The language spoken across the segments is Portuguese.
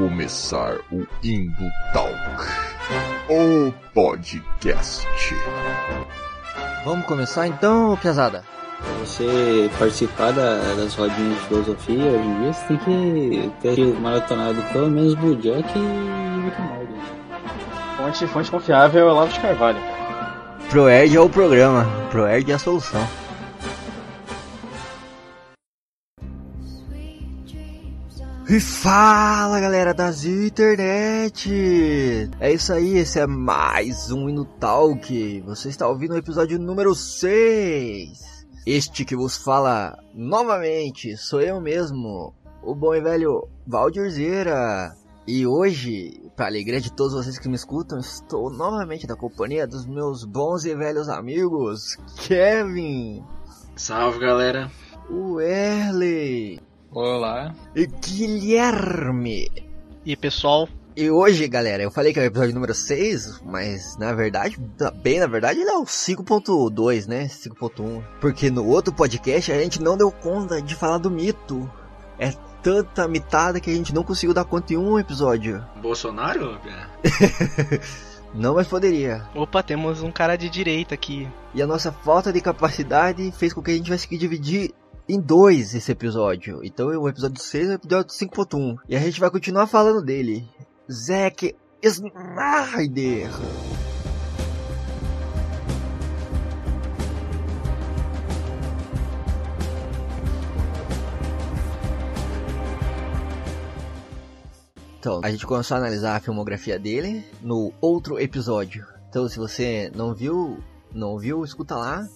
começar o Indo Talk, o podcast. Vamos começar então, pesada? Pra você participar da, das rodinhas de filosofia hoje em dia, você tem que ter maratonado pelo menos Bojack e Rick. Fonte, fonte confiável é Olavo de Carvalho. ProErd é o programa, ProErd é a solução. E fala galera das internet! É isso aí, esse é mais um Hino Talk. Você está ouvindo o episódio número 6. Este que vos fala novamente sou eu mesmo, o bom e velho Valdirzeira. E hoje, para alegria de todos vocês que me escutam, estou novamente na companhia dos meus bons e velhos amigos, Kevin, Salve galera! o Erley Olá. e Guilherme. E pessoal, E hoje, galera, eu falei que é o episódio número 6, mas na verdade, bem na verdade, ele é o 5.2, né? 5.1. Porque no outro podcast a gente não deu conta de falar do mito. É tanta mitada que a gente não conseguiu dar conta em um episódio. Bolsonaro? Não, mas poderia. opa, temos um cara de direita aqui. E a nossa falta de capacidade fez com que a gente tivesse que dividir em dois esse episódio. Então o episódio 6 é o episódio 5.1. E a gente vai continuar falando dele. Zack Snyder. Então, a gente começou a analisar a filmografia dele no outro episódio. Então, se você não viu, não viu, escuta lá.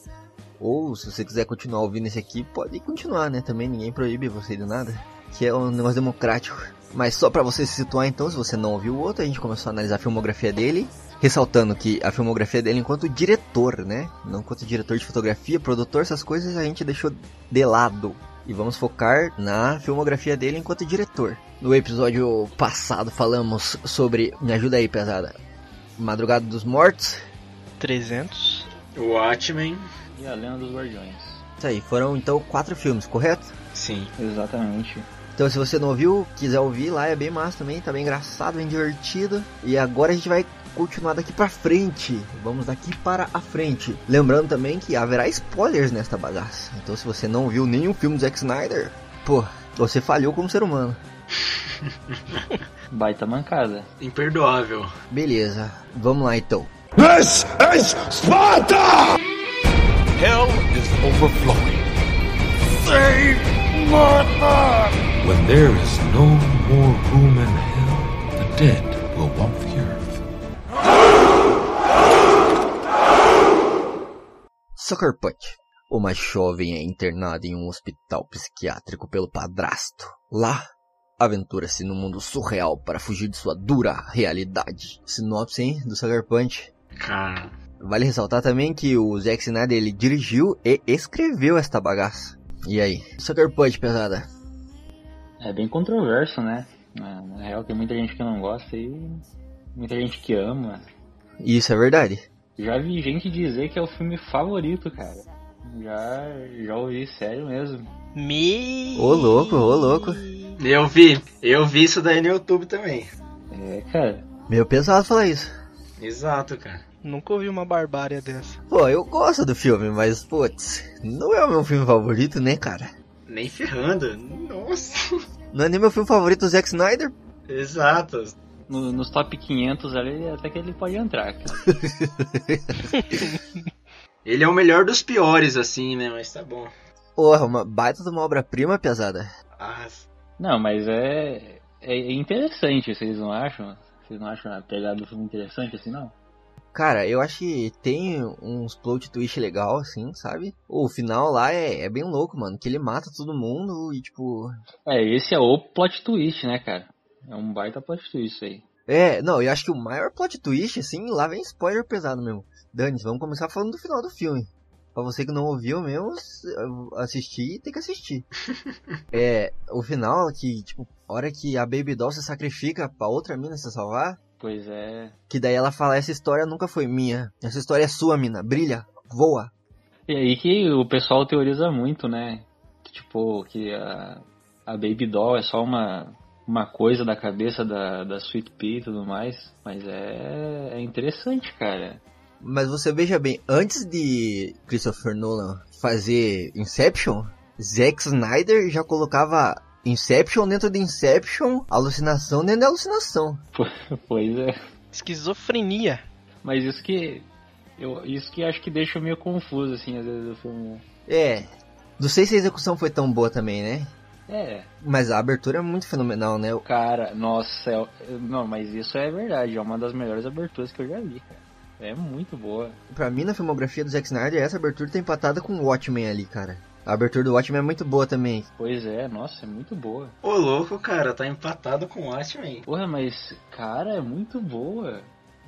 Ou se você quiser continuar ouvindo esse aqui, pode continuar, né? Também ninguém proíbe você de nada. Que é um negócio democrático. Mas só pra você se situar então, se você não ouviu o outro, a gente começou a analisar a filmografia dele. Ressaltando que a filmografia dele enquanto diretor, né? Não enquanto diretor de fotografia, produtor, essas coisas a gente deixou de lado. E vamos focar na filmografia dele enquanto diretor. No episódio passado falamos sobre. Me ajuda aí, pesada. Madrugada dos Mortos. 300. Watchmen? E a Lenda dos Guardiões. Isso aí, foram então quatro filmes, correto? Sim. Exatamente. Então se você não ouviu, quiser ouvir lá, é bem massa também, tá bem engraçado, bem divertido. E agora a gente vai continuar daqui pra frente. Vamos daqui para a frente. Lembrando também que haverá spoilers nesta bagaça. Então se você não viu nenhum filme do Zack Snyder, pô, você falhou como ser humano. Baita mancada. Imperdoável. Beleza, vamos lá então. This is Sparta! Hell is overflowing. Save Martha! When there is no more room in hell, the dead will walk the earth. Sucker Punch. Uma jovem é internada em um hospital psiquiátrico pelo padrasto. Lá, aventura-se no mundo surreal para fugir de sua dura realidade. Sinopse, hein, do Sucker Punch. Cara. Vale ressaltar também que o Zack Snyder ele dirigiu e escreveu esta bagaça. E aí? Sucker Punch, pesada. É bem controverso, né? Na na real, tem muita gente que não gosta e muita gente que ama. Isso é verdade. Já vi gente dizer que é o filme favorito, cara. Já, já ouvi, sério mesmo. Me. Ô louco, ô louco. Eu vi. Eu vi isso daí no YouTube também. É, cara. Meio pesado falar isso. Exato, cara. Nunca ouvi uma barbárie dessa. Pô, eu gosto do filme, mas, putz, não é o meu filme favorito, né, cara? Nem ferrando. Nossa. Não é nem meu filme favorito do Zack Snyder. Exato. No- nos top 500 ali, até que ele pode entrar, cara. Ele é o melhor dos piores, assim, né? Mas tá bom. Porra, uma baita de uma obra-prima, pesada. Ah, Não, mas é, é interessante, vocês não acham? Vocês não acham a pegada do filme interessante assim, não? Cara, eu acho que tem uns plot twist legal, assim, sabe? O final lá é, é bem louco, mano. Que ele mata todo mundo e, tipo... É, esse é o plot twist, né, cara? É um baita plot twist aí. É, não, eu acho que o maior plot twist, assim, lá vem spoiler pesado mesmo. Dani, vamos começar falando do final do filme. Pra você que não ouviu mesmo, assistir, tem que assistir. é, o final que, tipo, a hora que a Baby Doll se sacrifica pra outra mina se salvar, Pois é. que daí ela fala, essa história nunca foi minha. Essa história é sua, mina. Brilha, voa. E aí que o pessoal teoriza muito, né? Tipo, que a, a Baby Doll é só uma, uma coisa da cabeça da, da Sweet Pea e tudo mais. Mas é, é interessante, cara. Mas você veja bem, antes de Christopher Nolan fazer Inception, Zack Snyder já colocava Inception dentro de Inception, alucinação dentro de alucinação. Pois é. Esquizofrenia. Mas isso que. Eu, isso que acho que deixa meio confuso, assim, às vezes o filme. É, não sei se a execução foi tão boa também, né? É, Mas a abertura é muito fenomenal, né? cara, nossa, é- não, mas isso é verdade, é uma das melhores aberturas que eu já vi, cara. É muito boa. Pra mim, na filmografia do Zack Snyder, essa abertura tá empatada com o Watchmen ali, cara. A abertura do Watchmen é muito boa também. Pois é, nossa, é muito boa. Ô, louco, cara, tá empatado com o Watchmen. Porra, mas, cara, é muito boa.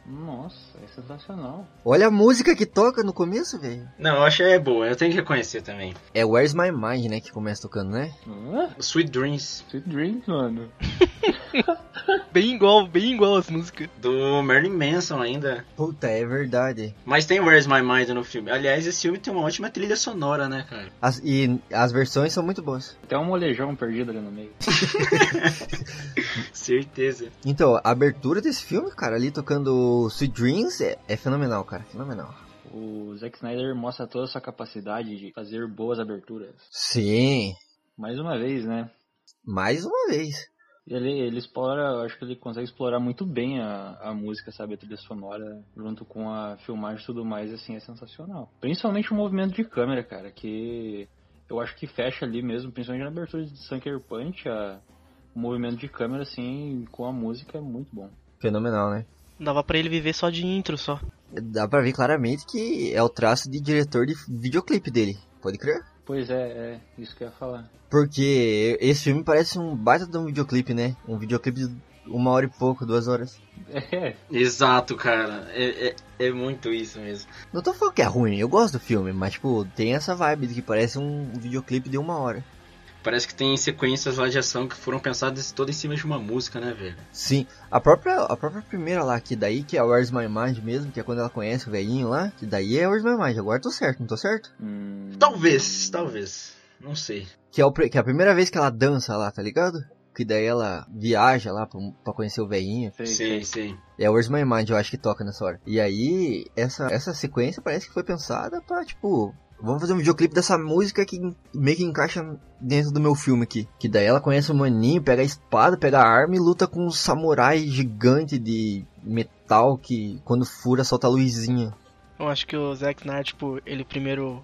Nossa, é sensacional. Olha a música que toca no começo, velho. Não, eu achei é boa, eu tenho que reconhecer também. É Where's My Mind, né, que começa tocando, né? Ah, Sweet Dreams, Sweet Dreams, mano. Bem igual, bem igual as músicas. do Marilyn Manson ainda. Puta, é verdade. Mas tem Where's My Mind no filme. Aliás, esse filme tem uma ótima trilha sonora, né, cara? As- e as versões são muito boas. Tem um molejão perdido ali no meio. Certeza. Então, a abertura desse filme, cara, ali tocando Sweet Dreams é, é fenomenal, cara. Fenomenal. O Zack Snyder mostra toda a sua capacidade de fazer boas aberturas. Sim, Mais uma vez, né? mais uma vez. Ele, ele explora, eu acho que ele consegue explorar muito bem a, a música, sabe? A trilha sonora, junto com a filmagem e tudo mais, assim, é sensacional. Principalmente o movimento de câmera, cara, que eu acho que fecha ali mesmo, principalmente na abertura de Sunker Punch, a, o movimento de câmera, assim, com a música é muito bom. Fenomenal, né? Dava pra ele viver só de intro, só. Dá pra ver claramente que é o traço de diretor de videoclipe dele. Pode crer? Pois é, é isso que eu ia falar. Porque esse filme parece um baita de um videoclipe, né? Um videoclipe de uma hora e pouco, duas horas. É, Exato, cara. É, é, é muito isso mesmo. Não tô falando que é ruim, eu gosto do filme, mas tipo, tem essa vibe de que parece um videoclipe de uma hora. Parece que tem sequências lá de ação que foram pensadas todas em cima de uma música, né, velho? Sim, a própria, a própria primeira lá, que daí que é Where's My Mind mesmo, que é quando ela conhece o velhinho lá, que daí é Where's My Mind, agora tô certo, não tô certo? hum, Talvez, talvez. Não sei. Que é, o, que é a primeira vez que ela dança lá, tá ligado? Que daí ela viaja lá pra, pra conhecer o velhinho. sim, sei. sim. É Where's My Mind, eu acho que toca nessa hora. E aí, essa, essa sequência parece que foi pensada pra, tipo, vamos fazer um videoclipe dessa música que meio que encaixa dentro do meu filme aqui. Que daí ela conhece o maninho, pega a espada, pega a arma e luta com um samurai gigante de metal que quando fura solta a luzinha. Eu acho que o Zack Snyder, tipo, ele primeiro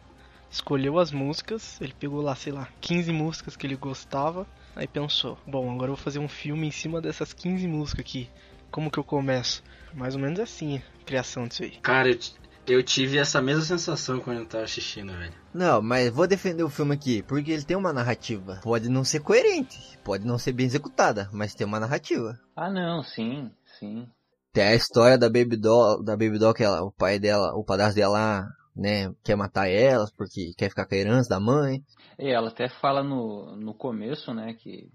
escolheu as músicas, ele pegou lá, sei lá, 15 músicas que ele gostava, aí pensou, bom, agora eu vou fazer um filme em cima dessas 15 músicas aqui. Como que eu começo? Mais ou menos assim, a criação disso aí. Cara, eu, eu tive essa mesma sensação quando eu tava assistindo, velho. Não, mas vou defender o filme aqui, porque ele tem uma narrativa. Pode não ser coerente, pode não ser bem executada, mas tem uma narrativa. Ah, não, sim, sim. Tem a história da Baby Doll, da Baby Doll que ela, o pai dela, o padrasto dela, né, quer matar elas porque quer ficar com a herança da mãe. E ela até fala no, no começo, né, que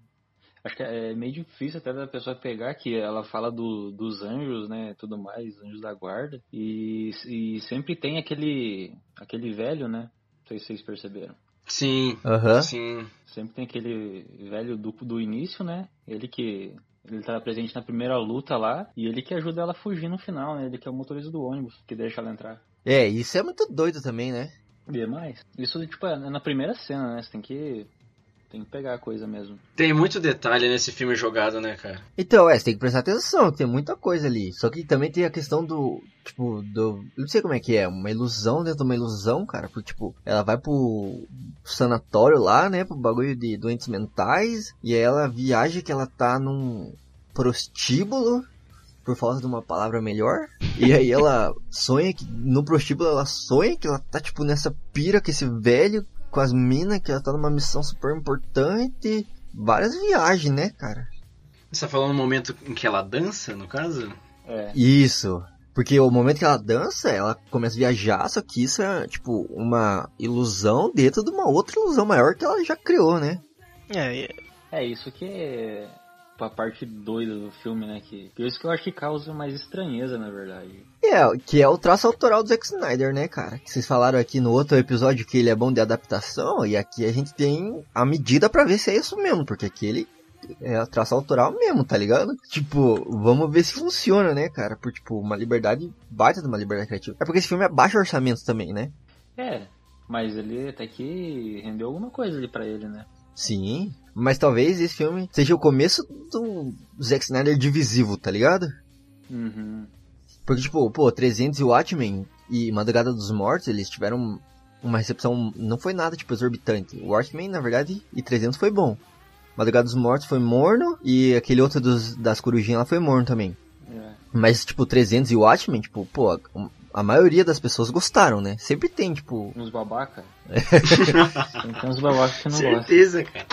acho que é meio difícil até da pessoa pegar que ela fala do, dos anjos, né, tudo mais, anjos da guarda, e, e sempre tem aquele aquele velho, né, não sei se vocês perceberam. Sim, Aham. sim. Sempre tem aquele velho do, do início, né, ele que ele tá presente na primeira luta lá, e ele que ajuda ela a fugir no final, né, ele que é o motorista do ônibus, que deixa ela entrar. É, isso é muito doido também, né? E é mais. Isso, tipo, é na primeira cena, né, você tem que, tem que pegar a coisa mesmo. Tem muito detalhe nesse filme jogado, né, cara? Então, é, você tem que prestar atenção, tem muita coisa ali. Só que também tem a questão do, tipo, do... eu Não sei como é que é, uma ilusão dentro de uma ilusão, cara. Porque, tipo, ela vai pro sanatório lá, né, pro bagulho de doentes mentais. E aí ela viaja que ela tá num prostíbulo, por falta de uma palavra melhor. E aí ela sonha que, no prostíbulo ela sonha que ela tá, tipo, nessa pira com esse velho, com as minas, que ela tá numa missão super importante. Várias viagens, né, cara? Você tá falando no momento em que ela dança, no caso? É, Isso. Porque o momento que ela dança, ela começa a viajar, só que isso é, tipo, uma ilusão dentro de uma outra ilusão maior que ela já criou, né? É, É isso que é a parte doida do filme, né? Que, é isso que eu acho que causa mais estranheza, na verdade. É, que é o traço autoral do Zack Snyder, né, cara? Que vocês falaram aqui no outro episódio que ele é bom de adaptação, e aqui a gente tem a medida pra ver se é isso mesmo, porque aqui ele, é traço autoral mesmo, tá ligado? Tipo, vamos ver se funciona, né, cara? Por, tipo, uma liberdade, baita de uma liberdade criativa. É porque esse filme é baixo orçamento também, né? É, mas ele até que rendeu alguma coisa ali pra ele, né? Sim, mas talvez esse filme seja o começo do Zack Snyder divisivo, tá ligado? Uhum. Porque, tipo, pô, 300 e Watchmen e Madrugada dos Mortos, eles tiveram uma recepção, não foi nada, tipo, exorbitante. O Watchmen, na verdade, e 300 foi bom. Madrugada dos Mortos foi morno e aquele outro dos, das corujinhas lá foi morno também. É. Mas, tipo, 300 e Watchmen, tipo, pô, a, maioria das pessoas gostaram, né? Sempre tem, tipo... Uns babaca. tem uns babacas que não gostam. Certeza, cara.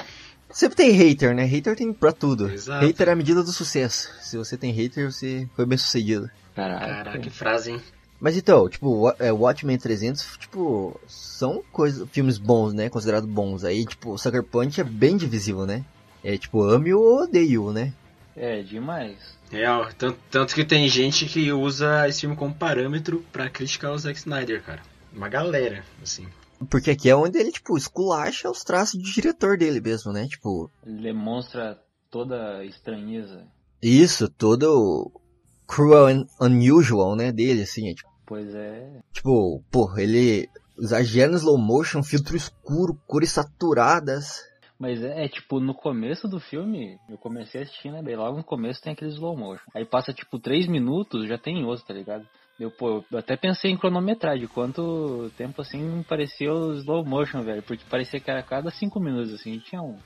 Sempre tem hater, né? Hater tem pra tudo. Exato. Hater é a medida do sucesso. Se você tem hater, você foi bem sucedido. Caraca. Caraca, que frase, hein? Mas então, tipo, é, Watchmen 300, tipo, são coisas, filmes bons, né? Considerados bons. Aí, tipo, Sucker Punch é bem divisível, né? É tipo, ame ou odeio, né? É, demais. Real. Tanto, tanto que tem gente que usa esse filme como parâmetro pra criticar o Zack Snyder, cara. Uma galera, assim. Porque aqui é onde ele, tipo, esculacha os traços de diretor dele mesmo, né? Tipo, Ele demonstra toda a estranheza. isso, todo o cruel and unusual, né, dele, assim, é, tipo, Pois é. tipo, porra, ele exagera no slow motion, filtro escuro, cores saturadas. Mas é, é, tipo, no começo do filme, eu comecei a assistir, né? Bem, logo no começo tem aquele slow motion. Aí passa, tipo, três minutos, já tem outro, tá ligado? Eu, pô, eu até pensei em cronometrar de quanto tempo, assim, parecia o slow motion, velho. Porque parecia que era a cada cinco minutos, assim, tinha um.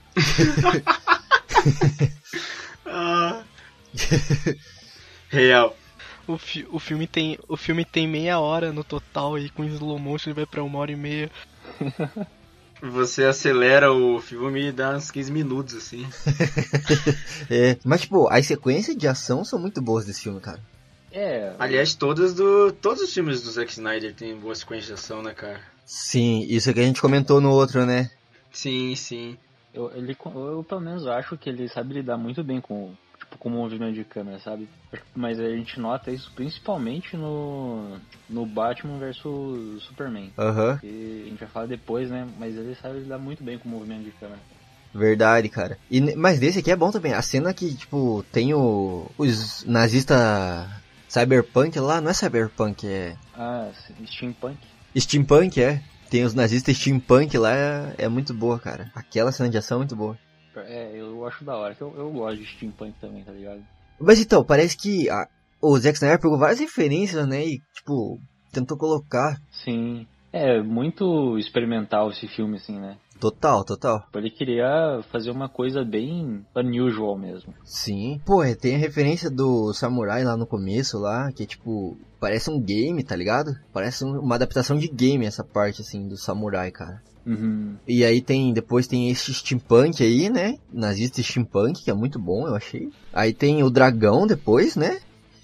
Ah. Real. O, fi- o, filme tem, o filme tem meia hora no total e com slow motion ele vai pra uma hora e meia. Você acelera o filme e dá uns 15 minutos, assim. É, mas, tipo, as sequências de ação são muito boas desse filme, cara. É, Aliás, todos, do, todos os filmes do Zack Snyder têm boa sequência de ação, né, cara? Sim, isso que a gente comentou no outro, né? Sim, sim. eu, ele, eu pelo menos acho que ele sabe lidar muito bem com, tipo, com o movimento de câmera, sabe? Mas a gente nota isso principalmente no, no Batman vs Superman. Aham, a gente vai falar depois, né? Mas ele sabe lidar muito bem com o movimento de câmera. verdade, cara. E, mas desse aqui é bom também. A cena que, tipo, tem o, os nazistas cyberpunk lá, não é cyberpunk, é Ah, steampunk. steampunk, é. Tem os nazistas steampunk lá, é, é muito boa, cara. Aquela cena de ação é muito boa. É, eu acho da hora, que eu, eu gosto de steampunk também, tá ligado? Mas então, parece que a- o Zack Snyder pegou várias referências, né? E, tipo, tentou colocar. Sim. É muito experimental esse filme, assim, né? Total, total. Ele queria fazer uma coisa bem unusual mesmo. Sim. Pô, é, tem a referência do Samurai lá no começo, lá, que é tipo, parece um game, tá ligado? Parece um- uma adaptação de game essa parte, assim, do Samurai, cara. Uhum. E aí tem, depois tem esse steampunk aí, né? Nazista steampunk, que é muito bom, eu achei. Aí tem o dragão depois, né?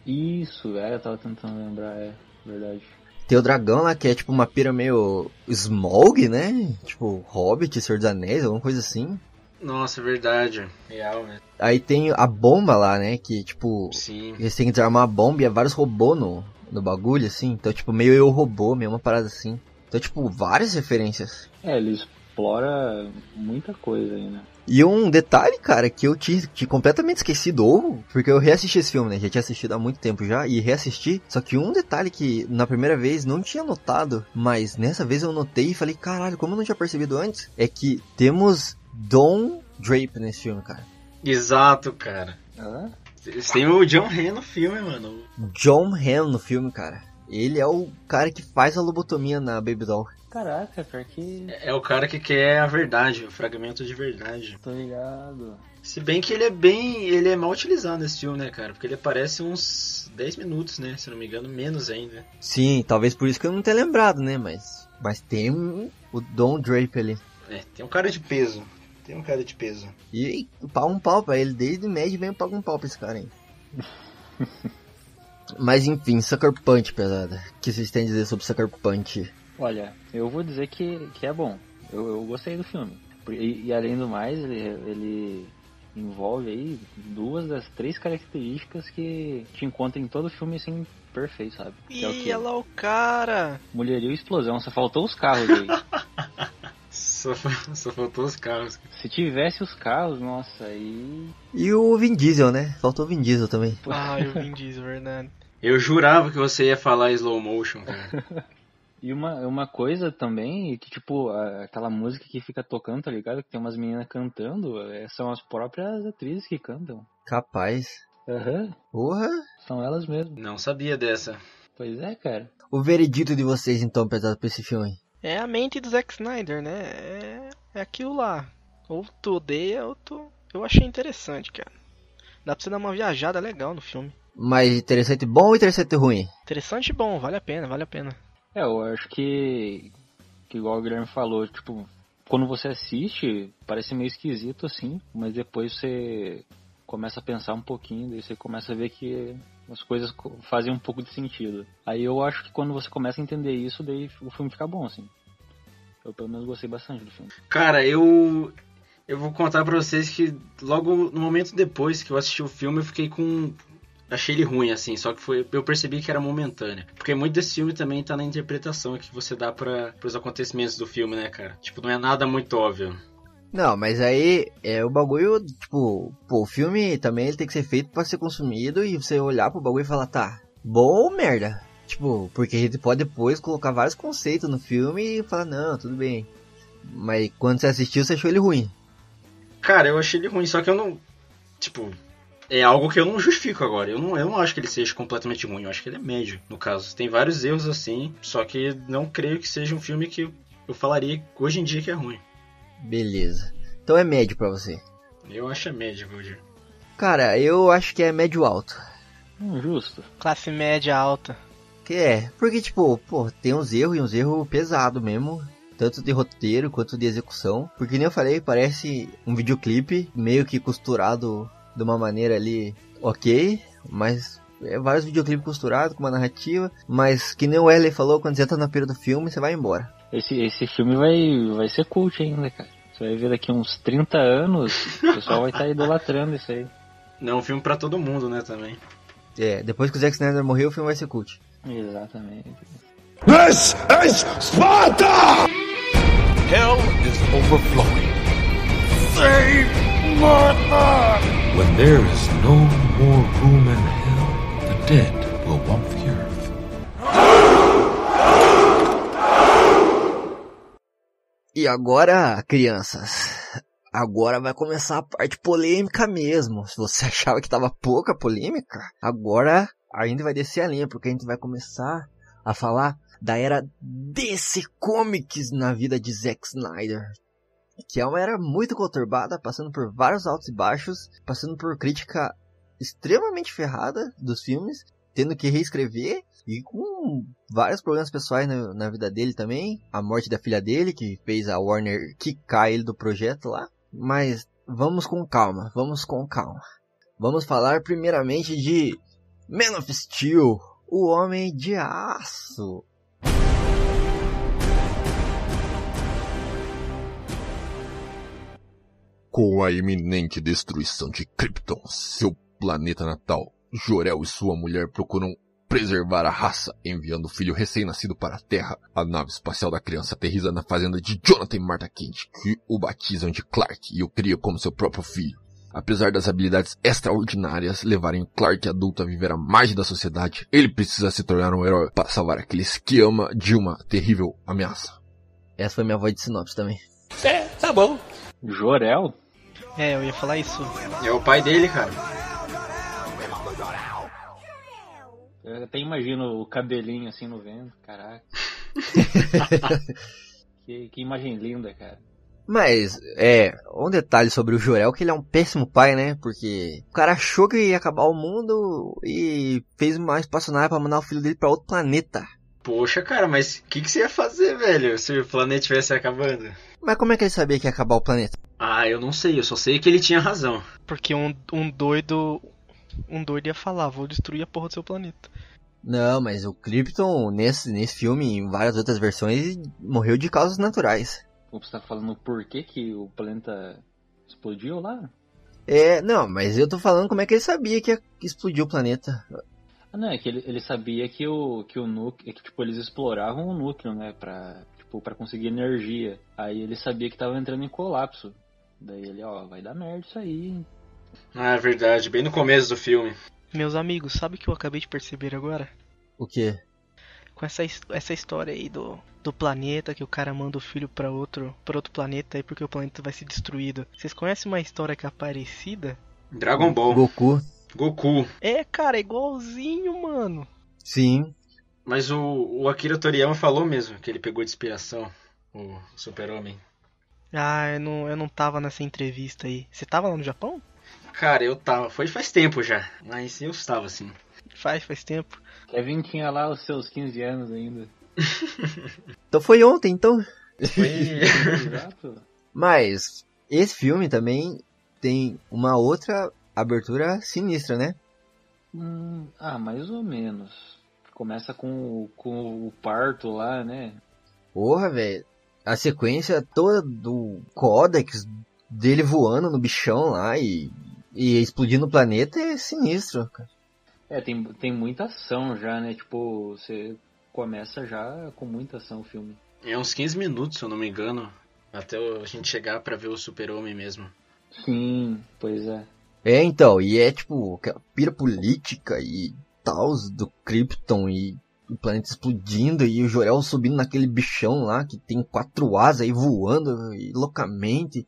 Isso, é, eu tava tentando lembrar, é verdade. Tem o dragão lá, que é tipo uma pira meio Smog, né? Tipo, Hobbit, Senhor dos Anéis, alguma coisa assim. Nossa, é verdade. Real, né? Aí tem a bomba lá, né? Que tipo, Sim. eles têm que desarmar a bomba e há vários robôs no, no bagulho, assim. Então, tipo, meio eu robô, meio uma parada assim. Então, tipo, várias referências. É, ele explora muita coisa aí, né? E um detalhe, cara, que eu tinha, tinha completamente esquecido, ou porque eu reassisti esse filme, né? Já tinha assistido há muito tempo já, e reassisti. Só que um detalhe que na primeira vez não tinha notado, mas nessa vez eu notei e falei, caralho, como eu não tinha percebido antes? É que temos Don Drape nesse filme, cara. Exato, cara. Ah, Eles têm o John Hamm no filme, mano. John Hamm no filme, cara. Ele é o cara que faz a lobotomia na Baby Doll. Caraca, pior que. É o cara que quer a verdade, o fragmento de verdade. Tô ligado. Se bem que ele é bem. ele é mal utilizado nesse filme, né, cara? Porque ele aparece uns 10 minutos, né? Se não me engano, menos ainda. Sim, talvez por isso que eu não tenha lembrado, né? Mas, mas tem um- o Don Drape ali. É, tem um cara de peso. Tem um cara de peso. E pau um pau pra ele, desde médio vem paga um pau pra esse cara aí. Mas enfim, Sucker Punch, pesada. O que vocês têm a dizer sobre Sucker Punch? Olha, eu vou dizer que, que é bom. Eu, eu gostei do filme. E, e além do mais, ele, ele envolve aí duas das três características que te encontra em todo filme assim, perfeito, sabe? Que é o Ih, que? olha lá o cara! Mulheria e explosão, só faltou os carros aí. Só, só faltou os carros. Se tivesse os carros, nossa, aí. E o Vin Diesel, né? Faltou o Vin Diesel também. Ah, eu vim disso, verdade. Eu jurava que você ia falar slow motion, cara. E uma, uma coisa também, que tipo, aquela música que fica tocando, tá ligado? Que tem umas meninas cantando, é, são as próprias atrizes que cantam. Capaz. Aham, Porra. são elas mesmo. Não sabia dessa. Pois é, cara. O veredito de vocês, então, pesado pra esse filme. É a mente do Zack Snyder, né? É, é aquilo lá. Ou tu odeia, ou tu. Eu achei interessante, cara. Dá pra você dar uma viajada legal no filme. Mas interessante bom ou interessante ruim? Interessante e bom, vale a pena, vale a pena. É, eu acho que, que igual o Guilherme falou, tipo, quando você assiste, parece meio esquisito assim, mas depois você começa a pensar um pouquinho, daí você começa a ver que as coisas co- fazem um pouco de sentido. Aí eu acho que quando você começa a entender isso, daí o filme fica bom, assim. Eu pelo menos gostei bastante do filme. Cara, eu. Eu vou contar pra vocês que logo no momento depois que eu assisti o filme, eu fiquei com. Achei ele ruim, assim, só que foi, eu percebi que era momentâneo. Porque muito desse filme também tá na interpretação que você dá para pros acontecimentos do filme, né, cara? Tipo, não é nada muito óbvio. Não, mas aí é o bagulho, tipo, pô, o filme também ele tem que ser feito pra ser consumido e você olhar pro bagulho e falar, tá, bom ou merda? Tipo, porque a gente pode depois colocar vários conceitos no filme e falar, não, tudo bem. Mas quando você assistiu, você achou ele ruim. Cara, eu achei ele ruim, só que eu não. Tipo, é algo que eu não justifico agora. Eu não, eu não acho que ele seja completamente ruim, eu acho que ele é médio, no caso. Tem vários erros assim, só que não creio que seja um filme que eu falaria hoje em dia que é ruim. Beleza. Então é médio pra você. Eu acho é médio, Valdir. Cara, eu acho que é médio alto. Hum, justo. Classe média alta. Que é, porque tipo, pô, tem uns erros e uns erros pesados mesmo. Tanto de roteiro quanto de execução. Porque nem eu falei, parece um videoclipe meio que costurado de uma maneira ali ok. Mas é vários videoclipes costurados com uma narrativa. Mas que nem o Wesley falou, quando você entra na pira do filme, você vai embora. Esse, esse filme vai, vai ser cult ainda, cara. Você vai ver daqui uns 30 anos, o pessoal vai estar idolatrando isso aí. Não é um filme pra todo mundo, né, também. É, depois que o Zack Snyder morreu, o filme vai ser cult. Exatamente. This is Sparta! Hell is overflowing. Save Martha! When there is no more room in hell, the dead will walk the earth. E agora, crianças, agora vai começar a parte polêmica mesmo. Se você achava que tava pouca polêmica, agora a gente vai descer a linha, porque a gente vai começar a falar da era DC Comics na vida de Zack Snyder. Que é uma era muito conturbada, passando por vários altos e baixos, passando por crítica extremamente ferrada dos filmes, tendo que reescrever e com vários problemas pessoais na, na vida dele também. A morte da filha dele, que fez a Warner quicar ele do projeto lá. Mas vamos com calma, vamos com calma. Vamos falar primeiramente de Man of Steel, o Homem de Aço. Com a iminente destruição de Krypton, seu planeta natal, Jor-El e sua mulher procuram preservar a raça, enviando o filho recém-nascido para a Terra. A nave espacial da criança aterriza na fazenda de Jonathan e Martha Kent, que o batizam de Clark e o cria como seu próprio filho. Apesar das habilidades extraordinárias levarem Clark adulto a viver à margem da sociedade, ele precisa se tornar um herói para salvar aqueles que ama de uma terrível ameaça. Essa foi minha voz de sinopse também. Jorel? É, eu ia falar isso. É o pai dele, cara. Eu até imagino o cabelinho assim no vento, caraca. que, que imagem linda, cara. Mas, é, um detalhe sobre o Jorel que ele é um péssimo pai, né? Porque o cara achou que ia acabar o mundo e fez uma espaçonave pra mandar o filho dele pra outro planeta. Poxa, cara, mas o que, que você ia fazer, velho, se o planeta estivesse acabando? Mas como é que ele sabia que ia acabar o planeta? Ah, eu não sei, eu só sei que ele tinha razão. Porque um, um doido. Um doido ia falar, vou destruir a porra do seu planeta. Não, mas o Krypton, nesse, nesse filme e em várias outras versões, morreu de causas naturais. Você tá falando por que, que o planeta explodiu lá? É, não, mas eu tô falando como é que ele sabia que ia explodir o planeta. Ah, não, é que ele, ele sabia que o, que o núcleo, que tipo, eles exploravam o núcleo, né, pra, tipo, para conseguir energia. Aí ele sabia que tava entrando em colapso. Daí ele, ó, vai dar merda isso aí. Ah, é verdade, bem no começo do filme. Meus amigos, sabe o que eu acabei de perceber agora? O quê? Com essa, essa história aí do, do planeta, que o cara manda o filho pra outro, pra outro planeta aí porque o planeta vai ser destruído. Vocês conhecem uma história que é parecida? Dragon Ball, Goku. Goku. É, cara, é igualzinho, mano. Sim. Mas o, o Akira Toriyama falou mesmo que ele pegou de inspiração o Super-Homem. Ah, eu não, eu não tava nessa entrevista aí. Você tava lá no Japão? Cara, eu tava. Foi faz tempo já. Mas eu estava assim. Faz, faz tempo. Kevin tinha lá os seus 15 anos ainda. Então foi ontem, então. Foi. Mas esse filme também tem uma outra abertura sinistra, né? Hum, ah, mais ou menos. Começa com, o- com o parto lá, né? Porra, velho. A sequência toda do Codex dele voando no bichão lá e, e explodindo o planeta é sinistro, cara. É, tem, tem muita ação já, né? Tipo, você começa já com muita ação o filme. é uns 15 minutos, se eu não me engano. Até a gente chegar pra ver o Super-Homem mesmo. Sim, pois é. É, então, e é tipo, aquela pira política e tal do Krypton e o planeta explodindo e o Jorel subindo naquele bichão lá que tem quatro asas aí voando e loucamente.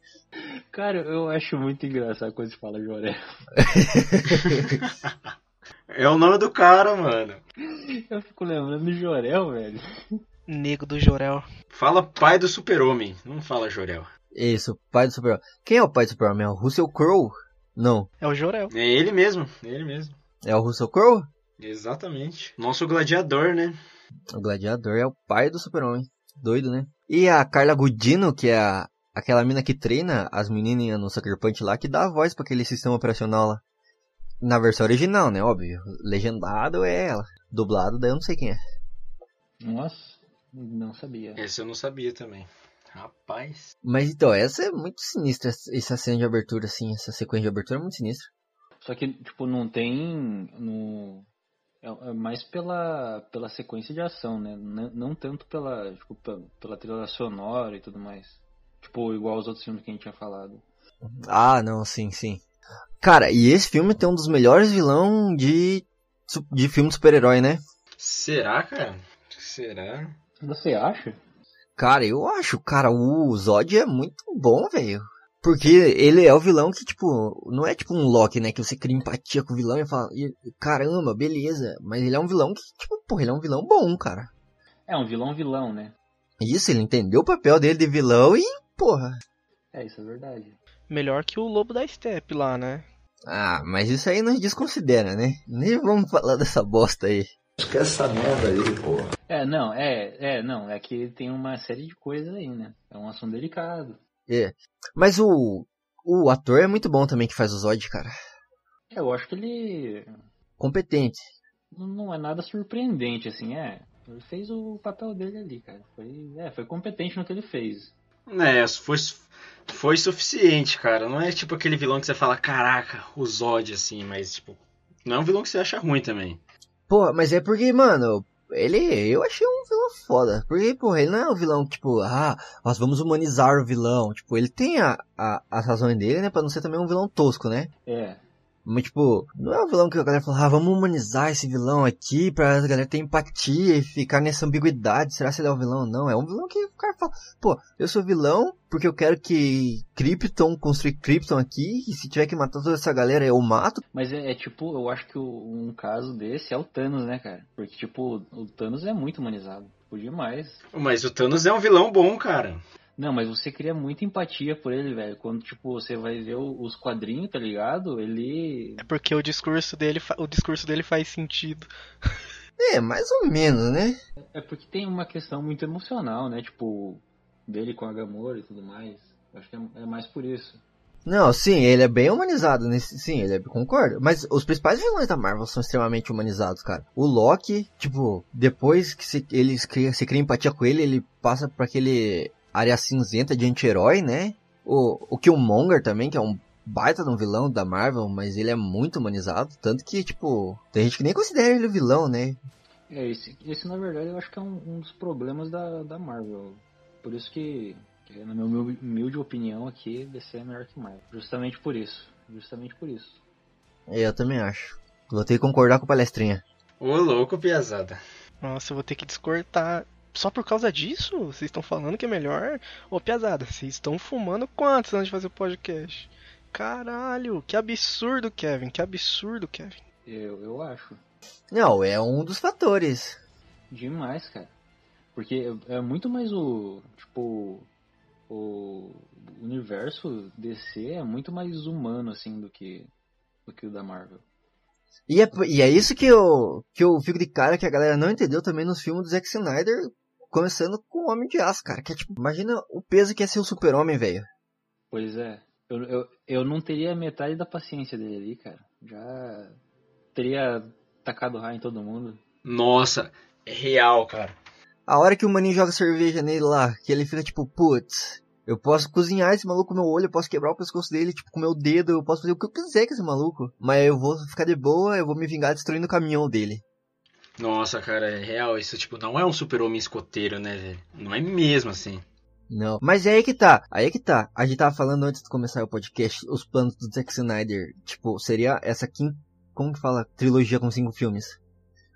Cara, eu acho muito engraçado quando se fala Jorel. É o nome do cara, mano. Eu fico lembrando do Jorel, velho. Nego do Jorel. Fala pai do Super-Homem, não fala Jorel. Isso, pai do Super Quem é o pai do Superman? É o Russell Crowe? Não. É o Jorel. É ele mesmo, é ele mesmo. É o Russell Crowe? Exatamente. Nosso gladiador, né? O gladiador é o pai do super-homem. Doido, né? E a Carla Gudino, que é a, aquela mina que treina as menininhas no Sucker Punch lá, que dá a voz pra aquele sistema operacional lá. Na versão original, né? Óbvio. Legendado é ela. Dublado, daí eu não sei quem é. Nossa, não sabia. Esse eu não sabia também. Rapaz. Mas então, essa é muito sinistra, essa cena de abertura, assim, essa sequência de abertura é muito sinistra. Só que, tipo, não tem. No... É é mais pela, pela sequência de ação, né? Não, não tanto pela, tipo, pela, pela trilha sonora e tudo mais. Tipo, igual os outros filmes que a gente tinha falado. Ah, não, sim, sim. Cara, e esse filme tem um dos melhores vilão de, de filme de super-herói, né? Será, cara? Será? Você acha? Cara, eu acho, cara, o Zod é muito bom, velho. Porque ele é o vilão que, tipo, não é tipo um Loki, né? Que você cria empatia com o vilão e fala, "Ih, caramba, beleza. Mas ele é um vilão que, tipo, porra, ele é um vilão bom, cara. É um vilão vilão, né? Isso, ele entendeu o papel dele de vilão e, porra. É, isso é verdade. Melhor que o Lobo da Steppe lá, né? Ah, mas isso aí não desconsidera, né? Nem vamos falar dessa bosta aí. Esquece essa merda aí, porra. É, não, é, é, não, é que tem uma série de coisas aí, né? É um assunto delicado. É. Mas o, o ator é muito bom também que faz o Zod, cara. É, eu acho que ele Competente. não- não é nada surpreendente, assim, é. Ele fez o papel dele ali, cara. Foi, é, foi competente no que ele fez. É, foi, foi suficiente, cara. Não é tipo aquele vilão que você fala, caraca, o Zod, assim, mas tipo. Não é um vilão que você acha ruim também. Pô, mas é porque, mano, ele, eu achei um vilão foda. Porque, pô, ele não é um vilão, tipo, ah, nós vamos humanizar o vilão. Tipo, ele tem a, a, as razões dele, né, pra não ser também um vilão tosco, né? É, Mas, tipo, não é um vilão que a galera fala, ah, vamos humanizar esse vilão aqui pra galera ter empatia e ficar nessa ambiguidade. Será que ele é um vilão? Não, é um vilão que o cara fala, pô, eu sou vilão porque eu quero que Krypton, construir Krypton aqui, e se tiver que matar toda essa galera eu mato. mas é, é tipo, eu acho que o- um caso desse é o Thanos, né, cara? Porque, tipo, o Thanos é muito humanizado. Tipo, demais. Mas o Thanos é um vilão bom, cara. Não, mas você cria muita empatia por ele, velho. Quando, tipo, você vai ver o- os quadrinhos, tá ligado? Ele. É porque o discurso dele, fa- o discurso dele faz sentido. É, mais ou menos, né? É porque tem uma questão muito emocional, né? Tipo, dele com a Gamora e tudo mais. Acho que é, é mais por isso. Não, sim, ele é bem humanizado nesse, sim, ele é, concordo. Mas os principais vilões da Marvel são extremamente humanizados, cara. O Loki, tipo, depois que se, ele cria, se cria empatia com ele, ele passa pra aquele área cinzenta de anti-herói, né? O, o Killmonger também, que é um baita de um vilão da Marvel, mas ele é muito humanizado. Tanto que, tipo, tem gente que nem considera ele vilão, né? É, esse, esse na verdade eu acho que é um, um dos problemas da, da Marvel. Por isso que, que, na minha humil- humilde opinião aqui, DC é melhor que Marvel. Justamente por isso. Justamente por isso. Eu também acho. Vou ter que concordar com o palestrinha. Ô, louco, piazada. Nossa, eu vou ter que descortar. Só por causa disso? Vocês estão falando que é melhor? Ô, piazada, vocês estão fumando quantos antes de fazer o podcast? Caralho, que absurdo, Kevin. Que absurdo, Kevin. Eu, eu acho. Não, é um dos fatores. Demais, cara. Porque é muito mais o. Tipo. O universo DC é muito mais humano, assim, do que. do que o da Marvel. E é, e é isso que eu, que eu fico de cara que a galera não entendeu também nos filmes do Zack Snyder, começando com o Homem de Aço, cara. Que é tipo, imagina o peso que é ser o super-homem, velho. Pois é. Eu, eu, eu não teria metade da paciência dele ali, cara. Já teria tacado raio em todo mundo. Nossa, é real, cara. A hora que o maninho joga cerveja nele lá, que ele fica tipo, putz, eu posso cozinhar esse maluco com meu olho, eu posso quebrar o pescoço dele, tipo, com meu dedo, eu posso fazer o que eu quiser com esse maluco. Mas eu vou ficar de boa, eu vou me vingar destruindo o caminhão dele. Nossa, cara, é real. Isso, tipo, não é um super-homem escoteiro, né, velho? Não é mesmo assim. Não. Mas é aí que tá, aí é que tá. A gente tava falando antes de começar o podcast, os planos do Zack Snyder, tipo, seria essa quinta, como que fala? Trilogia com cinco filmes.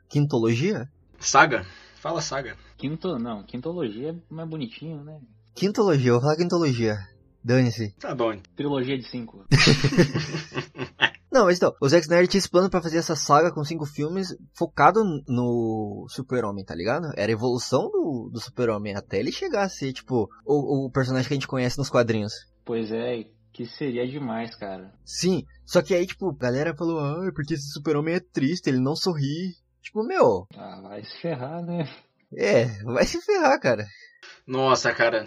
Quintologia? Saga? Fala saga. Quinto, não, quintologia é mais bonitinho, né? Quintologia, eu vou falar quintologia. Dane-se. Tá bom. Trilogia de cinco. Não, mas então, o Zack Snyder tinha esse plano pra fazer essa saga com cinco filmes focado no Super-Homem, tá ligado? Era a evolução do, do Super-Homem até ele chegar a ser, tipo, o, o personagem que a gente conhece nos quadrinhos. Pois é, que seria demais, cara. Sim, só que aí, tipo, a galera falou, ah, porque esse Super-Homem é triste, ele não sorri. Tipo, meu, Ah, vai se ferrar, né? é, vai se ferrar, cara. Nossa, cara.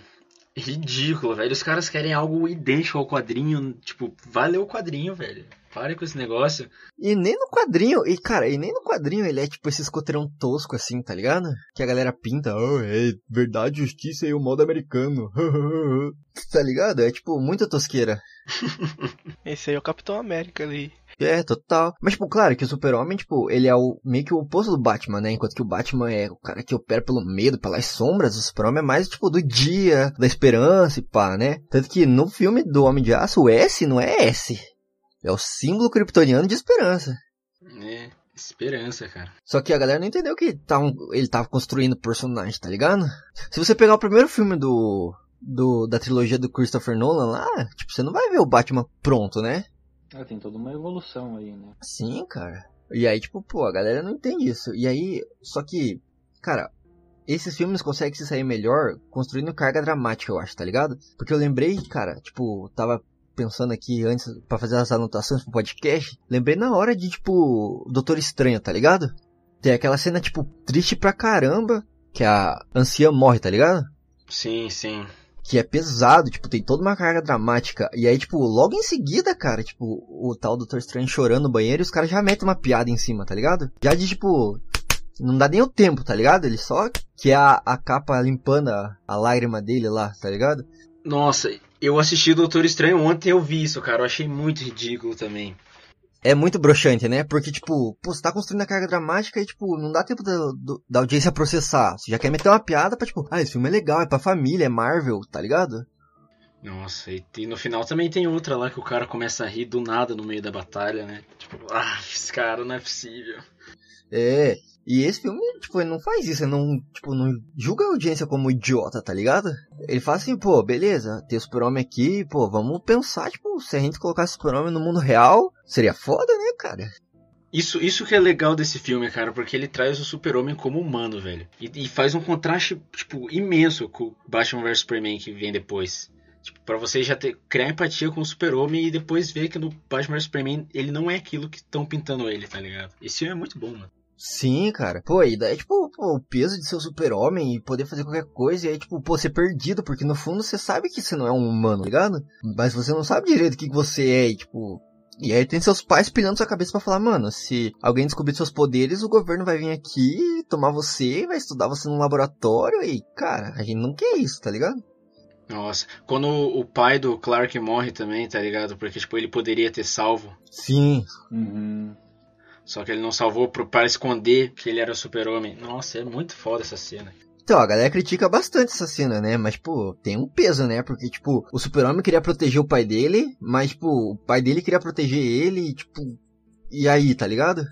Ridículo, velho. Os caras querem algo idêntico ao quadrinho. Tipo, valeu o quadrinho, velho. Pare com esse negócio. E nem no quadrinho, e cara, e nem no quadrinho ele é tipo esse escoteirão tosco assim, tá ligado? Que a galera pinta, oh, é verdade, justiça e o modo americano. tá ligado? É tipo muita tosqueira. Esse aí é o Capitão América ali. É, total. Mas, tipo, claro que o super-homem, tipo, ele é o meio que o oposto do Batman, né? Enquanto que o Batman é o cara que opera pelo medo, pelas sombras, o super-homem é mais, tipo, do dia, da esperança e pá, né? Tanto que no filme do Homem de Aço, o S não é S. É o símbolo kryptoniano de esperança. É, esperança, cara. Só que a galera não entendeu que tavam, ele tava construindo o personagem, tá ligado? Se você pegar o primeiro filme do, do da trilogia do Christopher Nolan lá, tipo, você não vai ver o Batman pronto, né? Ah, tem toda uma evolução aí, né? Sim, cara. E aí, tipo, pô, a galera não entende isso. E aí, só que, cara, esses filmes conseguem se sair melhor construindo carga dramática, eu acho, tá ligado? Porque eu lembrei, cara, tipo, tava pensando aqui antes pra fazer as anotações pro podcast, lembrei na hora de, tipo, Doutor Estranho, tá ligado? Tem aquela cena, tipo, triste pra caramba, que a anciã morre, tá ligado? Sim, sim. Que é pesado, tipo, tem toda uma carga dramática. E aí, tipo, logo em seguida, cara, tipo, o tal Doutor Estranho chorando no banheiro e os caras já metem uma piada em cima, tá ligado? Já de, tipo, não dá nem o tempo, tá ligado? Ele só que a, a capa limpando a, a lágrima dele lá, tá ligado? Nossa, eu assisti o Doutor Estranho ontem eu vi isso, cara. Eu achei muito ridículo também. É muito broxante, né? Porque, tipo, pô, você tá construindo a carga dramática e, tipo, não dá tempo da, do- da audiência processar. Você já quer meter uma piada pra, tipo, ah, esse filme é legal, é pra família, é Marvel, tá ligado? Nossa, e, e no final também tem outra lá que o cara começa a rir do nada no meio da batalha, né? Tipo, ah, esse cara não é possível. É. E esse filme, tipo, ele não faz isso, ele não, tipo, não julga a audiência como idiota, tá ligado? Ele fala assim, pô, beleza, tem o super-homem aqui, pô, vamos pensar, tipo, se a gente colocasse o super-homem no mundo real, seria foda, né, cara? Isso, isso que é legal desse filme, cara, porque ele traz o super-homem como humano, velho. E, e faz um contraste, tipo, imenso com o Batman vs Superman que vem depois. Tipo, pra você já ter, criar empatia com o super-homem e depois ver que no Batman vs Superman ele não é aquilo que estão pintando ele, tá ligado? Esse filme é muito bom, mano. Sim, cara. Pô, e daí, tipo, pô, o peso de ser o super-homem e poder fazer qualquer coisa, e aí, tipo, pô, ser perdido, porque no fundo você sabe que você não é um humano, tá ligado? Mas você não sabe direito o que, que você é, e, tipo. E aí tem seus pais pilhando sua cabeça pra falar, mano, se alguém descobrir seus poderes, o governo vai vir aqui, tomar você, vai estudar você num laboratório, e, cara, a gente não quer isso, tá ligado? Nossa, quando o o pai do Clark morre também, tá ligado? Porque, tipo, ele poderia ter salvo. Sim. Uhum. Só que ele não salvou pro, para esconder que ele era o super-homem. Nossa, é muito foda essa cena. Então, a galera critica bastante essa cena, né? Mas, pô, tem um peso, né? Porque, tipo, o super-homem queria proteger o pai dele, mas, tipo, o pai dele queria proteger ele, tipo... E aí, tá ligado?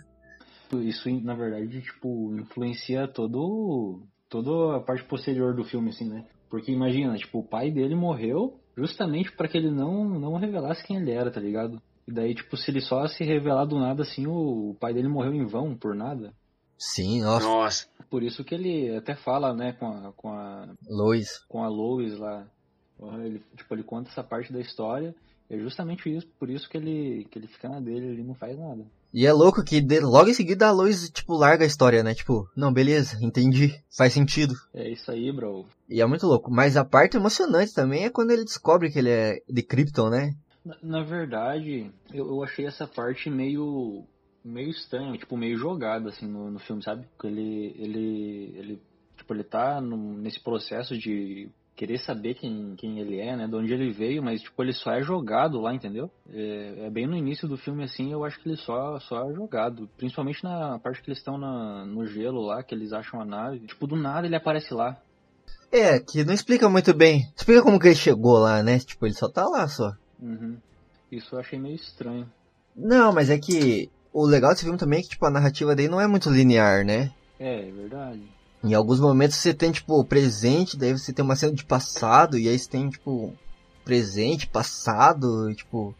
Isso, na verdade, tipo, influencia todo, toda a parte posterior do filme, assim, né? Porque imagina, tipo, o pai dele morreu justamente para que ele não, não revelasse quem ele era, tá ligado? E daí, tipo, se ele só se revelar do nada assim, o pai dele morreu em vão, por nada. Sim, nossa. Nossa. Por isso que ele até fala, né, com a, com a, Lois. com a Lois lá. Ele, tipo, ele conta essa parte da história. É justamente isso, por isso que ele, que ele fica na dele, ele não faz nada. E é louco que de- logo em seguida a Lois, tipo, larga a história, né? Tipo, não, beleza, entendi, faz sentido. É isso aí, bro. E é muito louco. Mas a parte emocionante também é quando ele descobre que ele é de Krypton, né? Na, na verdade, eu, eu achei essa parte meio meio estranha, tipo, meio jogada, assim, no, no filme, sabe? Ele, ele, ele, tipo, ele tá num- nesse processo de querer saber quem, quem ele é, né? De onde ele veio, mas, tipo, ele só é jogado lá, entendeu? É, é bem no início do filme, assim, eu acho que ele só, só é jogado. Principalmente na parte que eles estão no gelo lá, que eles acham a nave. Tipo, do nada ele aparece lá. É, que não explica muito bem. Explica como que ele chegou lá, né? Tipo, ele só tá lá só. Uhum. Isso eu achei meio estranho. Não, mas é que o legal desse filme também é que, tipo, a narrativa dele não é muito linear, né? É, é verdade. Em alguns momentos você tem, tipo, o presente, daí você tem uma cena de passado, e aí você tem, tipo, presente, passado, tipo...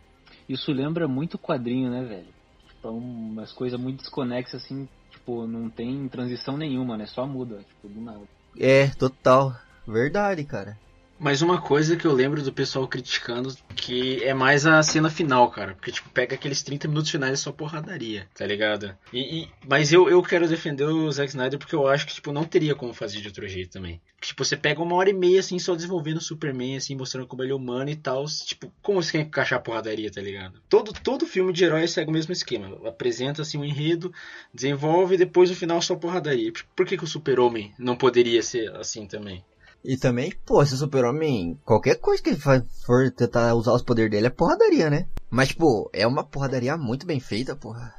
Isso lembra muito quadrinho, né, velho? Tipo, é umas coisas muito desconexas, assim, tipo, não tem transição nenhuma, né? Só muda, tipo, do nada. É, total. Verdade, cara. Mas uma coisa que eu lembro do pessoal criticando que é mais a cena final, cara. Porque, tipo, pega aqueles 30 minutos finais e só porradaria, tá ligado? E, e- mas eu, eu quero defender o Zack Snyder porque eu acho que, tipo, não teria como fazer de outro jeito também. Tipo, você pega uma hora e meia, assim, só desenvolvendo o Superman, assim, mostrando como ele é humano e tal. Tipo, como você quer encaixar a porradaria, tá ligado? Todo, todo filme de herói segue o mesmo esquema. Apresenta, assim, um enredo, desenvolve e depois no final só porradaria. Por que, que o Super-Homem não poderia ser assim também? E também, pô, se o super-homem, qualquer coisa que ele for tentar usar os poderes dele é porradaria, né? Mas, tipo, é uma porradaria muito bem feita, porra.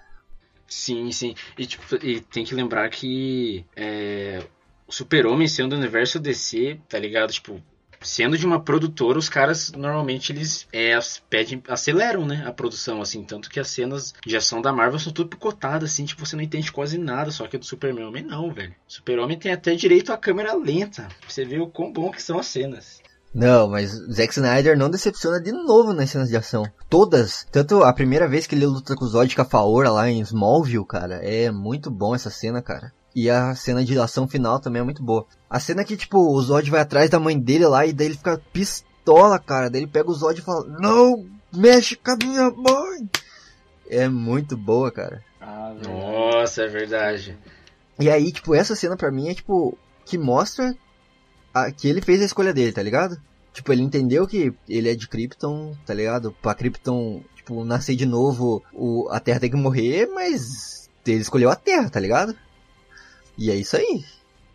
Sim, sim. E, tipo, e tem que lembrar que é, o Super-Homem sendo do universo DC, tá ligado? Tipo, sendo de uma produtora, os caras normalmente eles é, pedem, aceleram, né, a produção, assim, tanto que as cenas de ação da Marvel são tudo picotadas, assim, tipo, você não entende quase nada, só que do Super-Homem não, velho. Super-Homem tem até direito à câmera lenta, pra você ver o quão bom que são as cenas. Não, mas Zack Snyder não decepciona de novo nas cenas de ação. Todas. Tanto a primeira vez que ele luta com o Zod Cafaora lá em Smallville, cara, é muito bom essa cena, cara. E a cena de ação final também é muito boa. A cena que, tipo, o Zod vai atrás da mãe dele lá e daí ele fica pistola, cara. Daí ele pega o Zod e fala, não mexe com a minha mãe. É muito boa, cara. Ah. Nossa, é verdade. E aí, tipo, essa cena pra mim é, tipo, que mostra a- que ele fez a escolha dele, tá ligado? Tipo, ele entendeu que ele é de Krypton, tá ligado? Pra Krypton, tipo, nascer de novo, o, a Terra tem que morrer, mas ele escolheu a Terra, tá ligado? E é isso aí.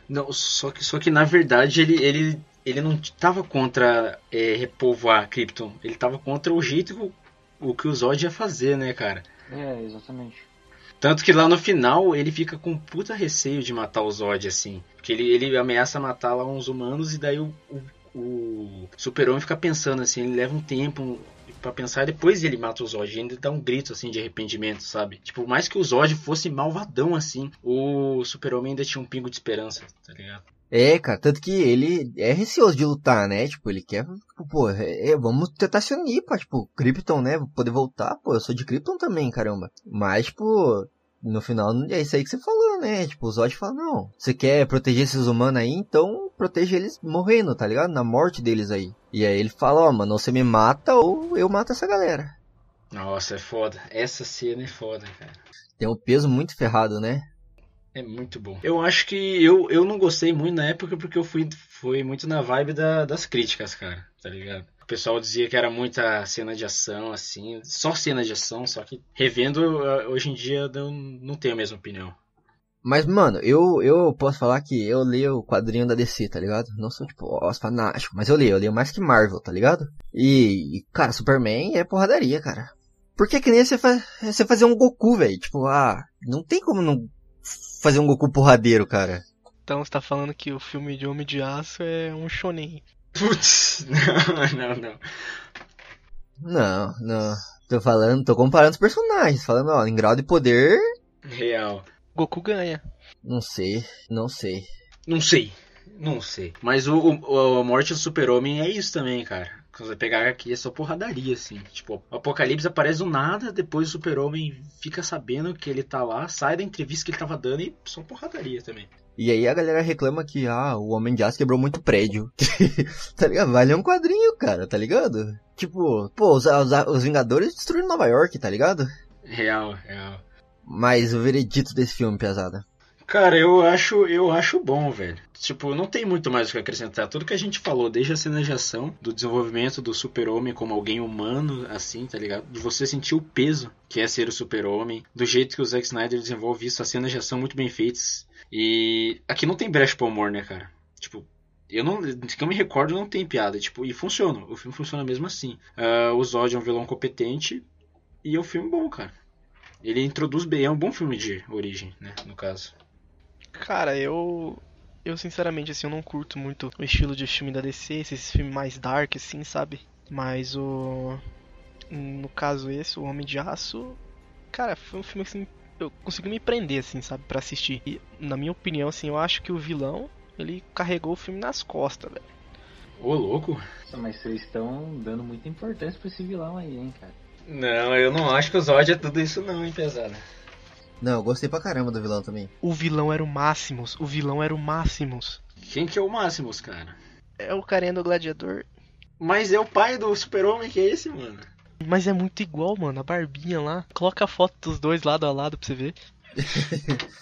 Não, só que, só que na verdade ele, ele, ele não tava contra é, repovoar Krypton. Ele tava contra o jeito que o, o que o Zod ia fazer, né, cara? É, exatamente. Tanto que lá no final ele fica com puta receio de matar o Zod, assim. Porque ele, ele ameaça matar lá uns humanos e daí o, o, o Super-Homem fica pensando assim, ele leva um tempo pra pensar depois ele mata o Zod. Ainda dá um grito assim de arrependimento, sabe? Tipo, mais que o Zod fosse malvadão assim, o Super-Homem ainda tinha um pingo de esperança, tá ligado? É, cara, tanto que ele é receoso de lutar, né? Tipo, ele quer, tipo, pô, é, é, vamos tentar se unir, pô, tipo, Krypton, né? Poder voltar, pô, eu sou de Krypton também, caramba. Mas, tipo, no final é isso aí que você falou, né? Tipo, o Zod fala, não, você quer proteger esses humanos aí, então proteja eles morrendo, tá ligado? Na morte deles aí. E aí ele fala, ó, mano, ou você me mata ou eu mato essa galera. Nossa, é foda. Essa cena é foda, cara. Tem um peso muito ferrado, né? É muito bom. Eu acho que eu, eu não gostei muito na época porque eu fui, fui muito na vibe da- das críticas, cara, tá ligado? O pessoal dizia que era muita cena de ação, assim, só cena de ação, só que revendo, eu- hoje em dia eu não tenho a mesma opinião. Mas, mano, eu, eu posso falar que eu leio o quadrinho da DC, tá ligado? Não sou, tipo, ó, fanático, mas eu leio, eu leio mais que Marvel, tá ligado? E, e, cara, Superman é porradaria, cara. Porque que nem você, fa você fazer um Goku, velho. Tipo, ah, não tem como não fazer um Goku porradeiro, cara. Então você tá falando que o filme de Homem de Aço é um shonen. Putz, não, não, não. Não, não. Tô falando, tô comparando os personagens. Falando, ó, em grau de poder, Real. Goku ganha. não sei, não sei. Não sei. Não sei. Mas o, o- a morte do super-homem é isso também, cara. Quando você pegar aqui é só porradaria, assim. Tipo, o Apocalipse aparece do nada, depois o super-homem fica sabendo que ele tá lá, sai da entrevista que ele tava dando e só porradaria também. E aí a galera reclama que, ah, o Homem de Aço quebrou muito prédio. tá ligado? Vai ler um quadrinho, cara, tá ligado? Tipo, pô, os, os, os Vingadores destruíram Nova York, tá ligado? Real, real. Mas o veredito desse filme, pesada. Cara, eu acho, eu acho bom, velho. Tipo, não tem muito mais o que acrescentar. Tudo que a gente falou, desde a cena de ação, do desenvolvimento do super-homem como alguém humano, assim, tá ligado? De você sentir o peso que é ser o super-homem, do jeito que o Zack Snyder desenvolve isso, as cenas de ação muito bem feitas. E aqui não tem brecha pro humor, né, cara? Tipo, eu não, que eu me recordo, não tem piada, tipo, e funciona. O filme funciona mesmo assim. Ah, o Zod é um vilão competente e é um filme bom, cara. Ele introduz bem, é um bom filme de origem, né, no caso. Cara, eu. Eu sinceramente, assim, eu não curto muito o estilo de filme da DC, esses filmes mais dark, assim, sabe? Mas o. No caso esse, O Homem de Aço. Cara, foi um filme assim. Eu consegui me prender, assim, sabe? Pra assistir. E, na minha opinião, assim, eu acho que o vilão. Ele carregou o filme nas costas, velho. Ô, louco. Nossa, mas vocês estão dando muita importância pra esse vilão aí, hein, cara. Não, eu não acho que o Zod é tudo isso não, hein, pesada. Não, eu gostei pra caramba do vilão também. O vilão era o Máximos. O vilão era o Máximos. Quem que é o Máximos, cara? É o carinha do gladiador. Mas é o pai do super-homem que é esse, mano. Mas é muito igual, mano. A barbinha lá. Coloca a foto dos dois lado a lado pra você ver.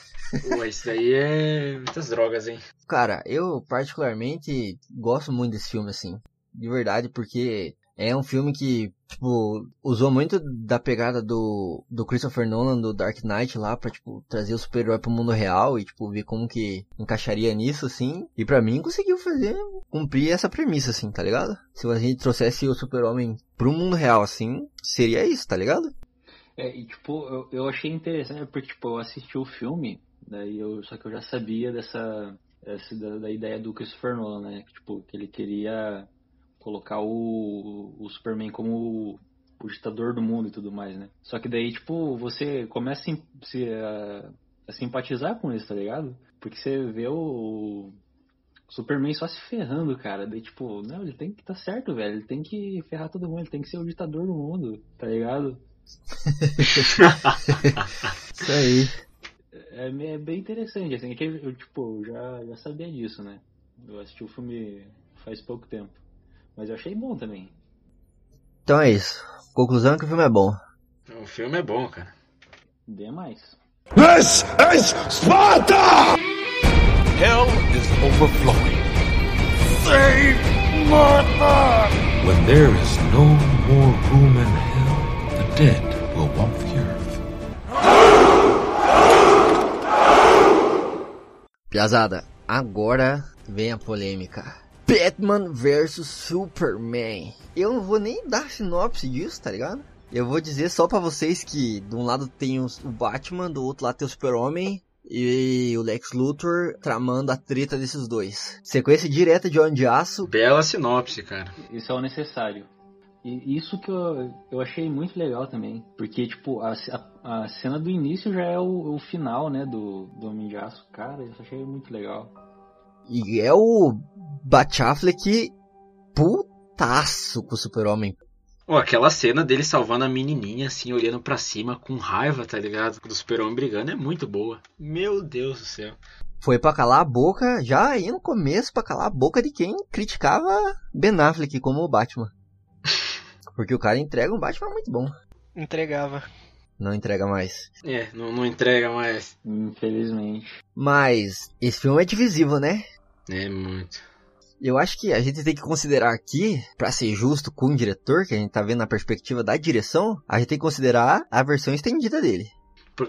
Pô, isso daí é muitas drogas, hein. Cara, eu particularmente gosto muito desse filme, assim. De verdade, porque é um filme que, tipo, usou muito da pegada do, do Christopher Nolan, do Dark Knight lá, pra, tipo, trazer o super-herói pro mundo real e, tipo, ver como que encaixaria nisso, assim. E pra mim conseguiu fazer, cumprir essa premissa, assim, tá ligado? Se a gente trouxesse o super-homem pro mundo real, assim, seria isso, tá ligado? É, e tipo, eu, eu achei interessante, porque tipo, eu assisti o filme, daí eu, só que eu já sabia dessa, essa, da, da ideia do Christopher Nolan, né? Tipo, que ele queria colocar o, o Superman como o, o ditador do mundo e tudo mais, né? Só que daí, tipo, você começa a, se, a, a simpatizar com isso, tá ligado? Porque você vê o, o Superman só se ferrando, cara. Daí, tipo, não, ele tem que estar certo, velho. Ele tem que ferrar todo mundo, ele tem que ser o ditador do mundo, tá ligado? Isso aí. É, é bem interessante, assim, é que eu, tipo, já, já sabia disso, né? Eu assisti o filme faz pouco tempo. Mas eu achei bom também. Então é isso. Conclusão é que o filme é bom. O filme é bom, cara. Demais. This is Sparta! Hell is overflowing. Save Martha! When there is no more room in hell, the dead will walk the earth. Piazada, agora vem a polêmica. Batman vs Superman. Eu não vou nem dar sinopse disso, tá ligado? Eu vou dizer só pra vocês que de um lado tem os- o Batman, do outro lado tem o Super-Homem e o Lex Luthor tramando a treta desses dois. Sequência direta de Homem de Aço. Bela sinopse, cara. Isso é o necessário. E isso que eu, eu achei muito legal também. Porque, tipo, a, a, a cena do início já é o, o final, né, do, do Homem de Aço. Cara, isso eu achei muito legal. E é o Batafleck putaço com o Super-Homem. Ó, aquela cena dele salvando a menininha, assim, olhando pra cima com raiva, tá ligado? Do super-homem brigando é muito boa. Meu Deus do céu. Foi pra calar a boca, já aí no começo, pra calar a boca de quem criticava Ben Affleck como o Batman. Porque o cara entrega um Batman muito bom. Entregava. Não entrega mais. É, não, não entrega mais. Infelizmente. Mas esse filme é divisível, né? É muito. Eu acho que a gente tem que considerar aqui, pra ser justo com o diretor, que a gente tá vendo na perspectiva da direção, a gente tem que considerar a versão estendida dele.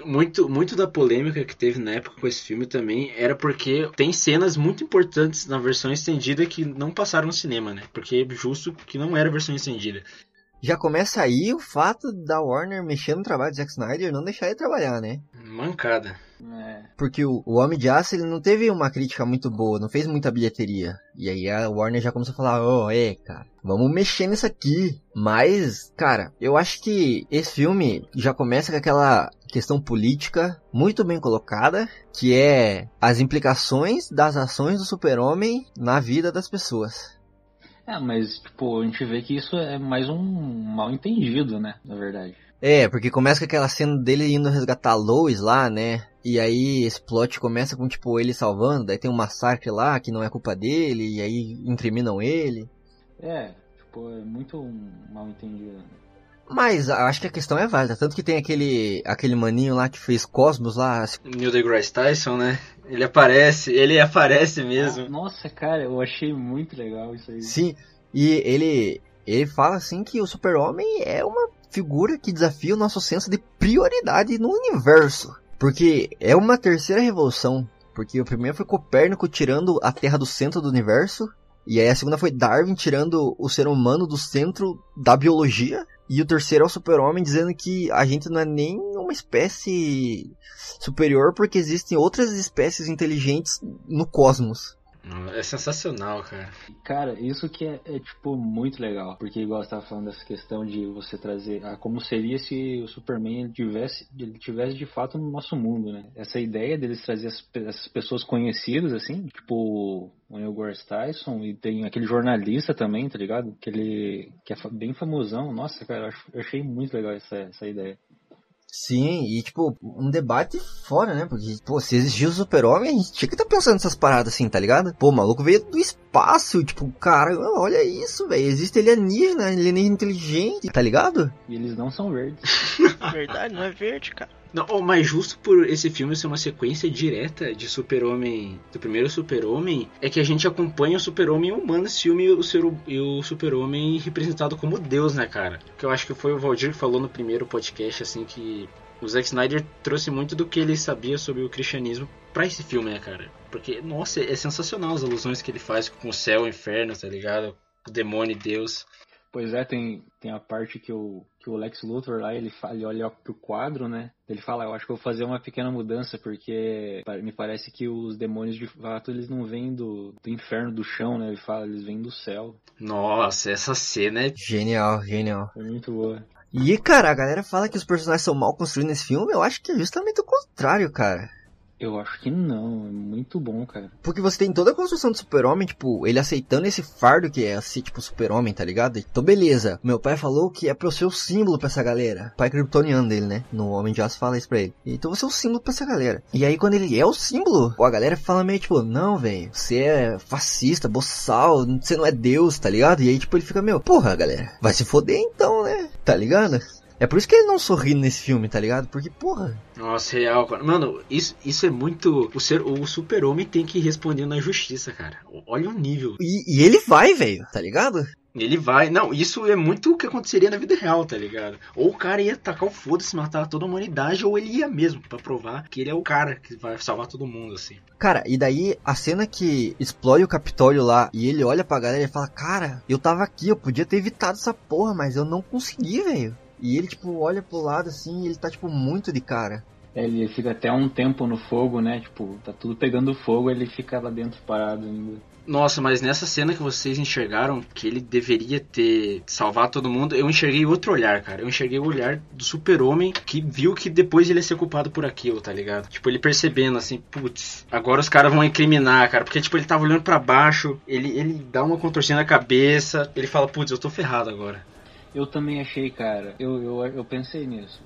Muito, muito da polêmica que teve na época com esse filme também era porque tem cenas muito importantes na versão estendida que não passaram no cinema, né? Porque é justo que não era a versão estendida. Já começa aí o fato da Warner mexendo no trabalho de Zack Snyder e não deixar ele trabalhar, né? Mancada. É. Porque o, o Homem de Aço ele não teve uma crítica muito boa, não fez muita bilheteria. E aí a Warner já começou a falar, ó, oh, é, cara, vamos mexer nisso aqui. Mas, cara, eu acho que esse filme já começa com aquela questão política muito bem colocada, que é as implicações das ações do super-homem na vida das pessoas. É, mas, tipo, a gente vê que isso é mais um mal entendido, né, na verdade. É, porque começa com aquela cena dele indo resgatar a Lois lá, né? E aí esse plot começa com, tipo, ele salvando, daí tem um massacre lá que não é culpa dele, e aí incriminam ele. É, tipo, é muito mal entendido. Mas acho que a questão é válida, tanto que tem aquele aquele maninho lá que fez Cosmos lá. Neil deGrasse Tyson, né? Ele aparece, ele aparece mesmo. Ah, nossa, cara, eu achei muito legal isso aí. Sim, e ele ele fala assim que o Super-Homem é uma figura que desafia o nosso senso de prioridade no universo. Porque é uma terceira revolução. Porque o primeiro foi Copérnico tirando a Terra do centro do universo. E aí a segunda foi Darwin tirando o ser humano do centro da biologia. E o terceiro é o super-homem dizendo que a gente não é nem uma espécie superior porque existem outras espécies inteligentes no cosmos. É sensacional, cara. Cara, isso que é, é, tipo muito legal. Porque igual você tava falando dessa questão de você trazer. Ah, como seria se o Superman tivesse, ele tivesse de fato no nosso mundo, né? Essa ideia deles trazer as, essas pessoas conhecidas, assim, tipo o Neil Degrasse Tyson e tem aquele jornalista também, tá ligado? Que ele que é bem famosão. Nossa, cara, eu achei muito legal essa, essa ideia. Sim, e tipo, um debate fora, né? Porque, pô, se existia o super-homem, a gente tinha que estar tá pensando nessas paradas assim, tá ligado? Pô, o maluco veio do espaço, tipo, cara, olha isso, velho. Existe alienígena, alienígena inteligente, tá ligado? E eles não são verdes. Verdade, não é verde, cara. Não, oh, mas justo por esse filme ser uma sequência direta de Super-Homem, do primeiro Super-Homem, é que a gente acompanha o Super-Homem humano nesse filme e o, ser, e o Super-Homem representado como Deus, né, cara? Que eu acho que foi o Valdir que falou no primeiro podcast, assim, que o Zack Snyder trouxe muito do que ele sabia sobre o cristianismo para esse filme, né, cara? Porque, nossa, é sensacional as alusões que ele faz com o céu, o inferno, tá ligado? O demônio e Deus. Pois é, tem, tem a parte que o, que o Lex Luthor lá, ele, fala, ele olha pro quadro, né? Ele fala, eu acho que eu vou fazer uma pequena mudança, porque me parece que os demônios de fato, eles não vêm do, do inferno, do chão, né? Ele fala, eles vêm do céu. Nossa, essa cena é... Genial, genial. É muito boa. E, cara, a galera fala que os personagens são mal construídos nesse filme, eu acho que é justamente o contrário, cara. Eu acho que não, é muito bom, cara. Porque você tem toda a construção do super-homem, tipo, ele aceitando esse fardo que é ser, tipo, super-homem, tá ligado? Então, beleza. Meu pai falou que é pra eu ser o símbolo pra essa galera. O pai kryptoniano dele, né? No Homem de Aço fala isso pra ele. Então você é o símbolo pra essa galera. E aí, quando ele é o símbolo, a galera fala meio, tipo, não, velho, você é fascista, boçal, você não é Deus, tá ligado? E aí, tipo, ele fica, meu, porra, galera, vai se foder então, né? Tá ligado? É por isso que ele não sorri nesse filme, tá ligado? Porque, porra. Nossa, real, cara. Mano, isso, isso é muito. O, ser, o super-homem tem que responder na justiça, cara. Olha o nível. E, e ele vai, velho, tá ligado? Ele vai. Não, isso é muito o que aconteceria na vida real, tá ligado? Ou o cara ia tacar o foda-se, matar toda a humanidade, ou ele ia mesmo, para provar que ele é o cara que vai salvar todo mundo, assim. Cara, e daí a cena que explode o Capitólio lá e ele olha pra galera e fala: Cara, eu tava aqui, eu podia ter evitado essa porra, mas eu não consegui, velho. E ele, tipo, olha pro lado assim e ele tá, tipo, muito de cara. É, ele fica até um tempo no fogo, né? Tipo, tá tudo pegando fogo, ele fica lá dentro parado ainda. Nossa, mas nessa cena que vocês enxergaram que ele deveria ter salvado todo mundo, eu enxerguei outro olhar, cara. Eu enxerguei o olhar do super-homem que viu que depois ele ia ser culpado por aquilo, tá ligado? Tipo, ele percebendo assim, putz, agora os caras vão incriminar, cara. Porque, tipo, ele tava olhando para baixo, ele, ele dá uma contorcida na cabeça, ele fala, putz, eu tô ferrado agora. Eu também achei, cara. Eu, eu, eu pensei nisso.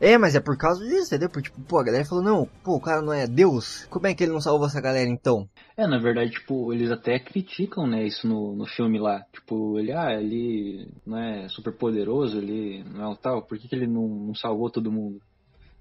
É, mas é por causa disso, entendeu? Porque, tipo, pô, a galera falou, não, pô, o cara não é Deus. Como é que ele não salvou essa galera então? É, na verdade, tipo, eles até criticam, né, isso no, no filme lá. Tipo, ele, ah, ele não é super poderoso, ele não é o tal, por que, que ele não, não salvou todo mundo?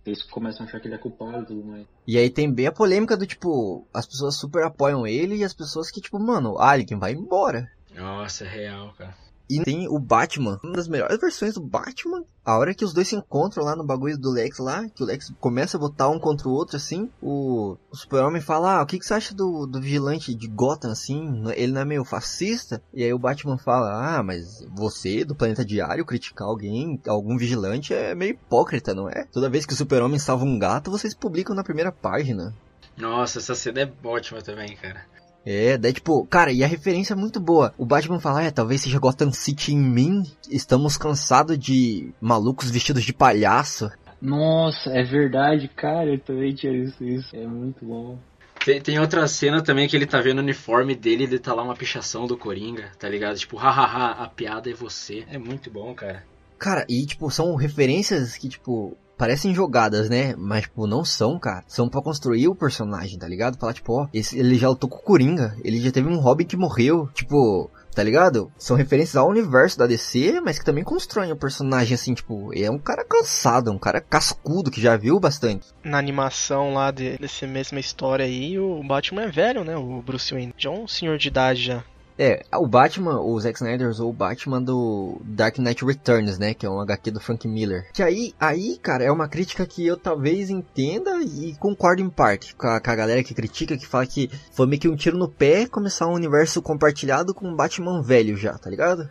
Eles começam a achar que ele é culpado e tudo mais. E aí tem bem a polêmica do tipo, as pessoas super apoiam ele e as pessoas que, tipo, mano, Alien vai embora. Nossa, é real, cara. E tem o Batman, uma das melhores versões do Batman. A hora que os dois se encontram lá no bagulho do Lex lá, que o Lex começa a botar um contra o outro assim, o, o Super-Homem fala, ah, o que, que você acha do, do vigilante de Gotham assim? Ele não é meio fascista? E aí o Batman fala, ah, mas você do Planeta Diário criticar alguém, algum vigilante é meio hipócrita, não é? Toda vez que o Super-Homem salva um gato, vocês publicam na primeira página. Nossa, essa cena é ótima também, cara. É, daí tipo, cara, e a referência é muito boa. O Batman fala, é, talvez seja Gotham City em mim. Estamos cansados de malucos vestidos de palhaço. Nossa, é verdade, cara, eu também tinha visto isso. É muito bom. Tem, tem outra cena também que ele tá vendo o uniforme dele e ele tá lá uma pichação do Coringa, tá ligado? Tipo, hahaha, a piada é você. É muito bom, cara. Cara, e tipo, são referências que, tipo, parecem jogadas, né? Mas, tipo, não são, cara. São pra construir o personagem, tá ligado? Falar, tipo, ó, esse, ele já lutou com o Coringa. Ele já teve um Robin que morreu. Tipo, tá ligado? São referências ao universo da DC, mas que também constroem o personagem, assim, tipo, é um cara cansado, um cara cascudo que já viu bastante. Na animação lá de, dessa mesma história aí, o Batman é velho, né? O Bruce Wayne. Já é um senhor de idade já. É, o Batman, o Zack Snyder usou o Batman do Dark Knight Returns, né? Que é um HQ do Frank Miller. Que aí, aí, cara, é uma crítica que eu talvez entenda e concordo em parte com a, com a galera que critica, que fala que foi meio que um tiro no pé começar um universo compartilhado com um Batman velho já, tá ligado?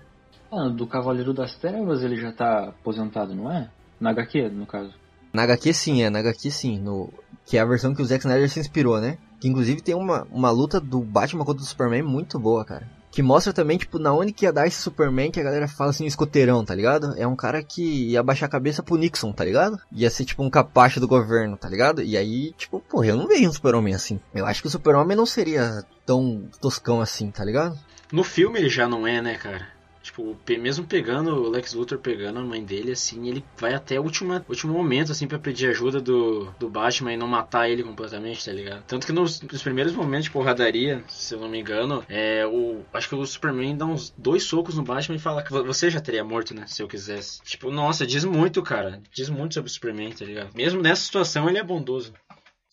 Ah, do Cavaleiro das Trevas ele já tá aposentado, não é? Na HQ, no caso. Na HQ sim, é, na HQ sim, no, que é a versão que o Zack Snyder se inspirou, né? Que inclusive tem uma, uma luta do Batman contra o Superman muito boa, cara. Que mostra também, tipo, na onde que ia dar esse Superman que a galera fala assim, escoteirão, tá ligado? É um cara que ia baixar a cabeça pro Nixon, tá ligado? Ia ser, tipo, um capacho do governo, tá ligado? E aí, tipo, porra, eu não vejo um Super-Homem assim. Eu acho que o Super-Homem não seria tão toscão assim, tá ligado? No filme ele já não é, né, cara? Tipo, mesmo pegando o Lex Luthor pegando a mãe dele, assim, ele vai até o último, último momento, assim, pra pedir ajuda do, do Batman e não matar ele completamente, tá ligado? Tanto que nos, nos primeiros momentos de porradaria, se eu não me engano, é o. Acho que o Superman dá uns dois socos no Batman e fala que vo- você já teria morto, né? Se eu quisesse. Tipo, nossa, diz muito, cara. Diz muito sobre o Superman, tá ligado? Mesmo nessa situação, ele é bondoso.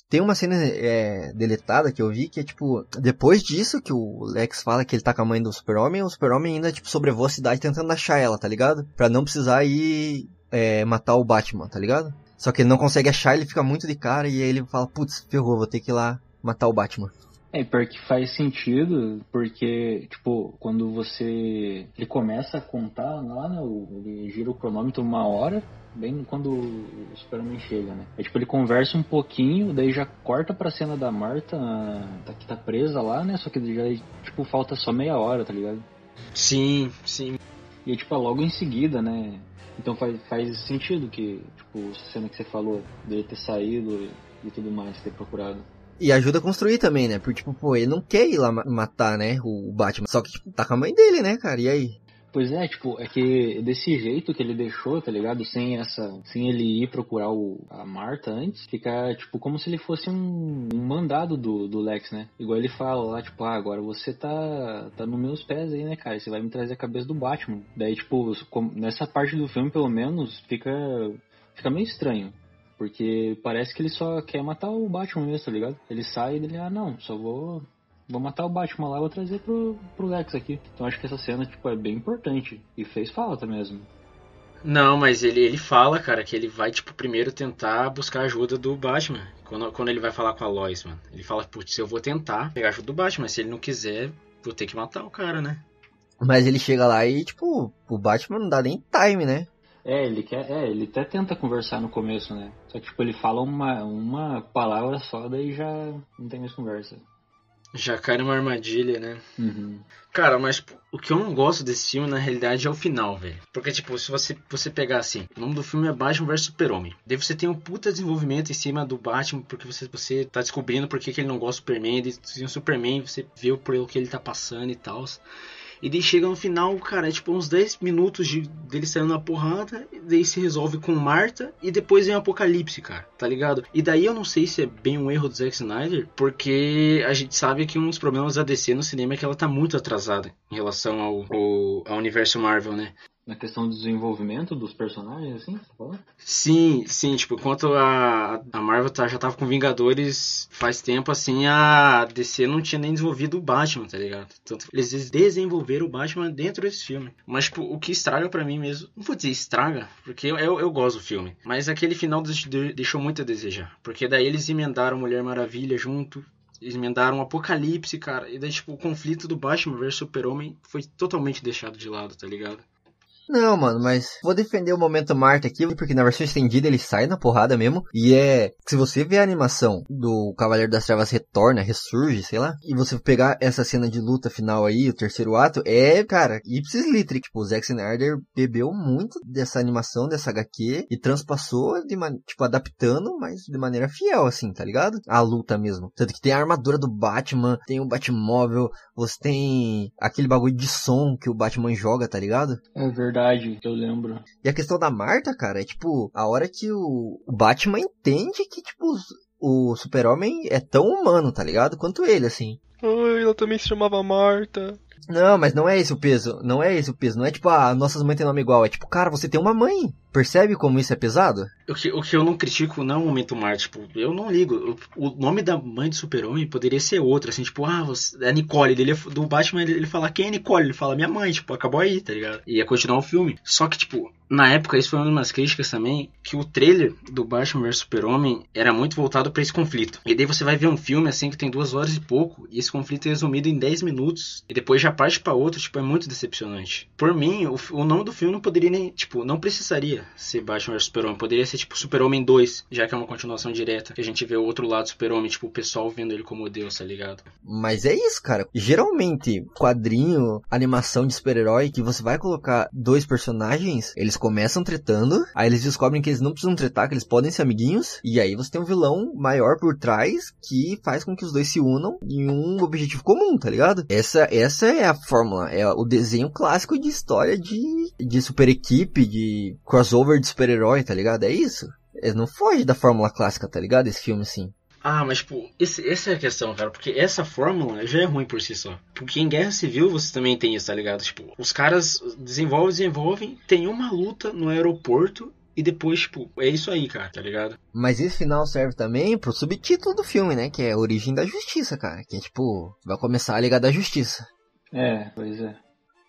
Tem uma cena é, deletada que eu vi que é tipo, depois disso que o Lex fala que ele tá com a mãe do Super-Homem, o Super-Homem ainda tipo sobrevoa a cidade tentando achar ela, tá ligado? Pra não precisar ir é, matar o Batman, tá ligado? Só que ele não consegue achar, ele fica muito de cara e aí ele fala, putz, ferrou, vou ter que ir lá matar o Batman. É, pior que faz sentido, porque, tipo, quando você. Ele começa a contar lá, né? Ele gira o cronômetro uma hora, bem quando o Superman chega, né? É tipo, ele conversa um pouquinho, daí já corta pra cena da Marta, a- tá- que tá presa lá, né? Só que já, tipo, falta só meia hora, tá ligado? Sim, sim. E tipo, é logo em seguida, né? Então faz, faz sentido que, tipo, essa cena que você falou, dele ter saído e, e tudo mais, ter procurado. E ajuda a construir também, né? Porque, tipo, pô, ele não quer ir lá ma- matar, né, o Batman. Só que, tipo, tá com a mãe dele, né, cara? E aí? Pois é, tipo, é que desse jeito que ele deixou, tá ligado? Sem essa. Sem ele ir procurar o, a Marta antes, fica, tipo, como se ele fosse um, um mandado do, do Lex, né? Igual ele fala lá, tipo, ah, agora você tá. tá nos meus pés aí, né, cara? Você vai me trazer a cabeça do Batman. Daí, tipo, nessa parte do filme, pelo menos, fica. fica meio estranho. Porque parece que ele só quer matar o Batman mesmo, tá ligado? Ele sai e ele, ah, não, só vou Vou matar o Batman lá e vou trazer pro, pro Lex aqui. Então acho que essa cena, tipo, é bem importante. E fez falta mesmo. Não, mas ele, ele fala, cara, que ele vai, tipo, primeiro tentar buscar ajuda do Batman. Quando, quando ele vai falar com a Lois, mano. Ele fala, putz, eu vou tentar pegar ajuda do Batman, mas se ele não quiser, vou ter que matar o cara, né? Mas ele chega lá e, tipo, o Batman não dá nem time, né? É, ele quer. É, ele até tenta conversar no começo, né? Só que tipo, ele fala uma, uma palavra só, daí já não tem mais conversa. Já cai numa armadilha, né? Uhum. Cara, mas o que eu não gosto desse filme, na realidade, é o final, velho. Porque, tipo, se você, você pegar assim, o nome do filme é Batman vs Super-Homem. Daí você tem um puta desenvolvimento em cima do Batman, porque você, você tá descobrindo por que, que ele não gosta do Superman. E tem o Superman, você vê pelo que ele tá passando e tal. E daí chega no final, cara, é tipo uns 10 minutos de, dele saindo na porrada, e daí se resolve com Marta, e depois vem Apocalipse, cara, tá ligado? E daí eu não sei se é bem um erro do Zack Snyder, porque a gente sabe que um dos problemas da DC no cinema é que ela tá muito atrasada em relação ao, ao, ao universo Marvel, né? Na questão do desenvolvimento dos personagens, assim, você fala? Sim, sim, tipo, enquanto a, a Marvel tá, já tava com Vingadores faz tempo, assim, a DC não tinha nem desenvolvido o Batman, tá ligado? Tanto eles desenvolveram o Batman dentro desse filme. Mas, tipo, o que estraga pra mim mesmo, não vou dizer estraga, porque eu, eu, eu gosto do filme, mas aquele final de- deixou muito a desejar. Porque daí eles emendaram Mulher Maravilha junto, emendaram o Apocalipse, cara, e daí, tipo, o conflito do Batman versus Super-Homem foi totalmente deixado de lado, tá ligado? Não, mano, mas vou defender o momento Marta aqui, porque na versão estendida ele sai na porrada mesmo. E é. Se você ver a animação do Cavaleiro das Trevas retorna, ressurge, sei lá, e você pegar essa cena de luta final aí, o terceiro ato, é, cara, ipsis litri. Tipo, o Zack Snyder bebeu muito dessa animação, dessa HQ, e transpassou, de man... tipo, adaptando, mas de maneira fiel, assim, tá ligado? A luta mesmo. Tanto que tem a armadura do Batman, tem o Batmóvel, você tem aquele bagulho de som que o Batman joga, tá ligado? É verdade, eu lembro. E a questão da Marta, cara, é tipo, a hora que o Batman entende que, tipo, o super-homem é tão humano, tá ligado? Quanto ele, assim. Ai, ela também se chamava Marta. Não, mas não é esse o peso. Não é esse o peso. Não é tipo, ah, nossas mães têm nome igual. É tipo, cara, você tem uma mãe. Percebe como isso é pesado? O que, o que eu não critico não é o momento Marte, tipo, eu não ligo. O, nome da mãe do super-homem poderia ser outro, assim, tipo, ah, você, é Nicole. Ele, do Batman, ele, ele fala, quem é Nicole? Ele fala, minha mãe, tipo, acabou aí, tá ligado? E ia continuar o filme. Só que, tipo, na época, isso foi uma das críticas também, que o trailer do Batman vs Super-Homem era muito voltado pra esse conflito. E daí você vai ver um filme, assim, que tem duas horas e pouco, e esse conflito é resumido em 10 minutos, e depois já parte pra outro, tipo, é muito decepcionante. Por mim, o, o nome do filme não poderia nem, tipo, não precisaria ser Batman vs Super-Homem, poderia ser, tipo, Super-Homem 2, já que é uma continuação direta, que a gente vê o outro lado do Super-Homem, tipo, o pessoal vendo ele como Deus, tá ligado? Mas é isso, cara. Geralmente, quadrinho, animação de super-herói, que você vai colocar dois personagens, eles começam tretando, aí eles descobrem que eles não precisam tretar, que eles podem ser amiguinhos, e aí você tem um vilão maior por trás que faz com que os dois se unam em um objetivo comum, tá ligado? Essa, essa é a fórmula, é o desenho clássico de história de, de super equipe, de crossover de super-herói, tá ligado? É isso. Ele não foge da fórmula clássica, tá ligado? Esse filme, assim. Ah, mas, tipo, esse, essa é a questão, cara. Porque essa fórmula já é ruim por si só. Porque em Guerra Civil você também tem isso, tá ligado? Tipo, os caras desenvolvem, desenvolvem, tem uma luta no aeroporto e depois, tipo, é isso aí, cara, tá ligado? Mas esse final serve também pro subtítulo do filme, né? Que é Origem da Justiça, cara. Que é tipo, vai começar a Liga da Justiça. É, pois é.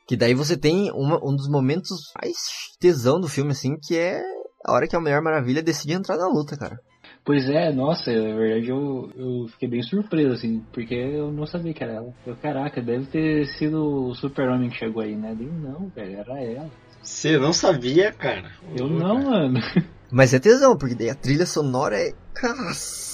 Que daí você tem uma- um dos momentos mais tesão do filme, assim, que é a hora que a Mulher Maravilha decide entrar na luta, cara. Pois é, nossa, na verdade eu, eu fiquei bem surpreso, assim, porque eu não sabia que era ela. Eu, caraca, deve ter sido o super-homem que chegou aí, né? Dei, não, velho, era ela. Você não sabia, cara? Eu Ô, não, cara. mano. Mas é tesão, porque daí a trilha sonora é. Nossa,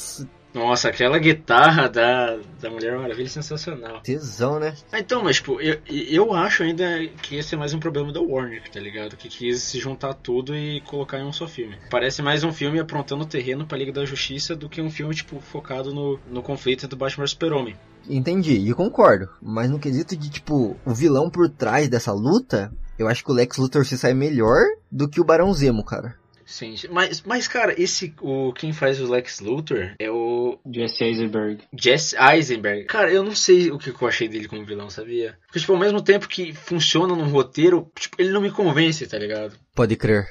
Nossa, aquela guitarra da, da Mulher Maravilha é sensacional. tesão, né? Ah, então, mas, tipo, eu, eu acho ainda que esse é mais um problema da Warner, tá ligado? Que quis se juntar tudo e colocar em um só filme. Parece mais um filme aprontando o terreno pra Liga da Justiça do que um filme, tipo, focado no, no conflito entre Batman e Super-Homem. Entendi, e concordo. Mas no quesito de, tipo, o vilão por trás dessa luta, eu acho que o Lex Luthor se sai melhor do que o Barão Zemo, cara. Sim, mas, mas cara, esse o quem faz o Lex Luthor é o Jesse Eisenberg. Jesse Eisenberg. Cara, eu não sei o que eu achei dele como vilão, sabia? Porque, tipo, ao mesmo tempo que funciona num roteiro, tipo, ele não me convence, tá ligado? Pode crer.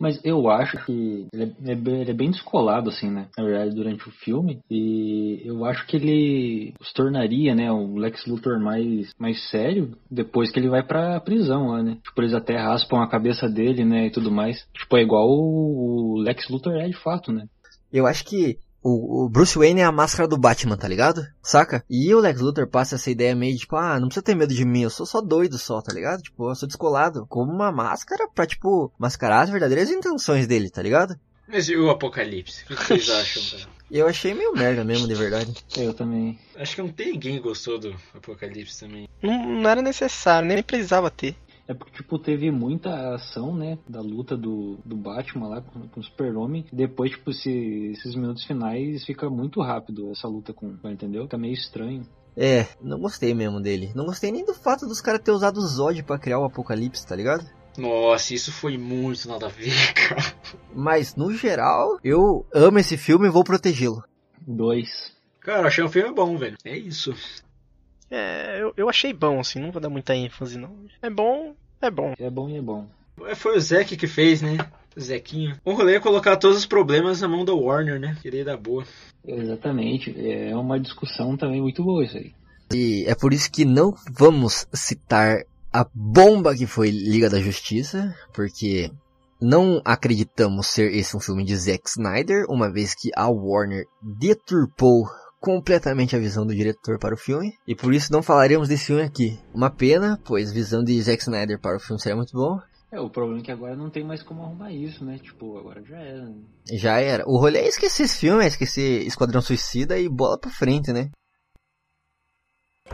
Mas eu acho que ele é, é ele é bem descolado, assim, né? Na verdade, durante o filme. E eu acho que ele se tornaria, né, um Lex Luthor mais, mais sério depois que ele vai pra prisão lá, né? Tipo, eles até raspam a cabeça dele, né, e tudo mais. Tipo, é igual o Lex Luthor é de fato, né? Eu acho que o, o Bruce Wayne é a máscara do Batman, tá ligado? Saca? E o Lex Luthor passa essa ideia meio tipo, ah, não precisa ter medo de mim, eu sou só doido só, tá ligado? Tipo, eu sou descolado. Como uma máscara pra, tipo, mascarar as verdadeiras intenções dele, tá ligado? Mas e o Apocalipse? O que vocês acham, cara? Eu achei meio merda mesmo, de verdade. Eu também. Acho que não tem ninguém que gostou do Apocalipse também. Não, não era necessário, nem precisava ter. É porque, tipo, teve muita ação, né, da luta do, do Batman lá com, com o Super-Homem. Depois, tipo, esse- esses minutos finais fica muito rápido essa luta com, entendeu? Fica meio estranho. É, não gostei mesmo dele. Não gostei nem do fato dos caras ter usado o Zod pra criar o Apocalipse, tá ligado? Nossa, isso foi muito nada a ver, cara. Mas, no geral, eu amo esse filme e vou protegê-lo. Dois. Cara, eu achei um filme bom, velho. É isso. É, eu, eu achei bom, assim, não vou dar muita ênfase, não. É bom, é bom. É bom e é bom. É, Foi o Zeke que fez, né? O Zequinho. O rolê é colocar todos os problemas na mão da Warner, né? Queria dar boa. Exatamente. É uma discussão também muito boa isso aí. E é por isso que não vamos citar a bomba que foi Liga da Justiça, porque não acreditamos ser esse um filme de Zack Snyder, uma vez que a Warner deturpou completamente a visão do diretor para o filme, e por isso não falaremos desse filme aqui. Uma pena, pois visão de Zack Snyder para o filme seria muito bom. É, o problema é que agora não tem mais como arrumar isso, né? Tipo, agora já era. né? Já era. O rolê é esquecer esse filme, é esquecer Esquadrão Suicida e bola pra frente, né?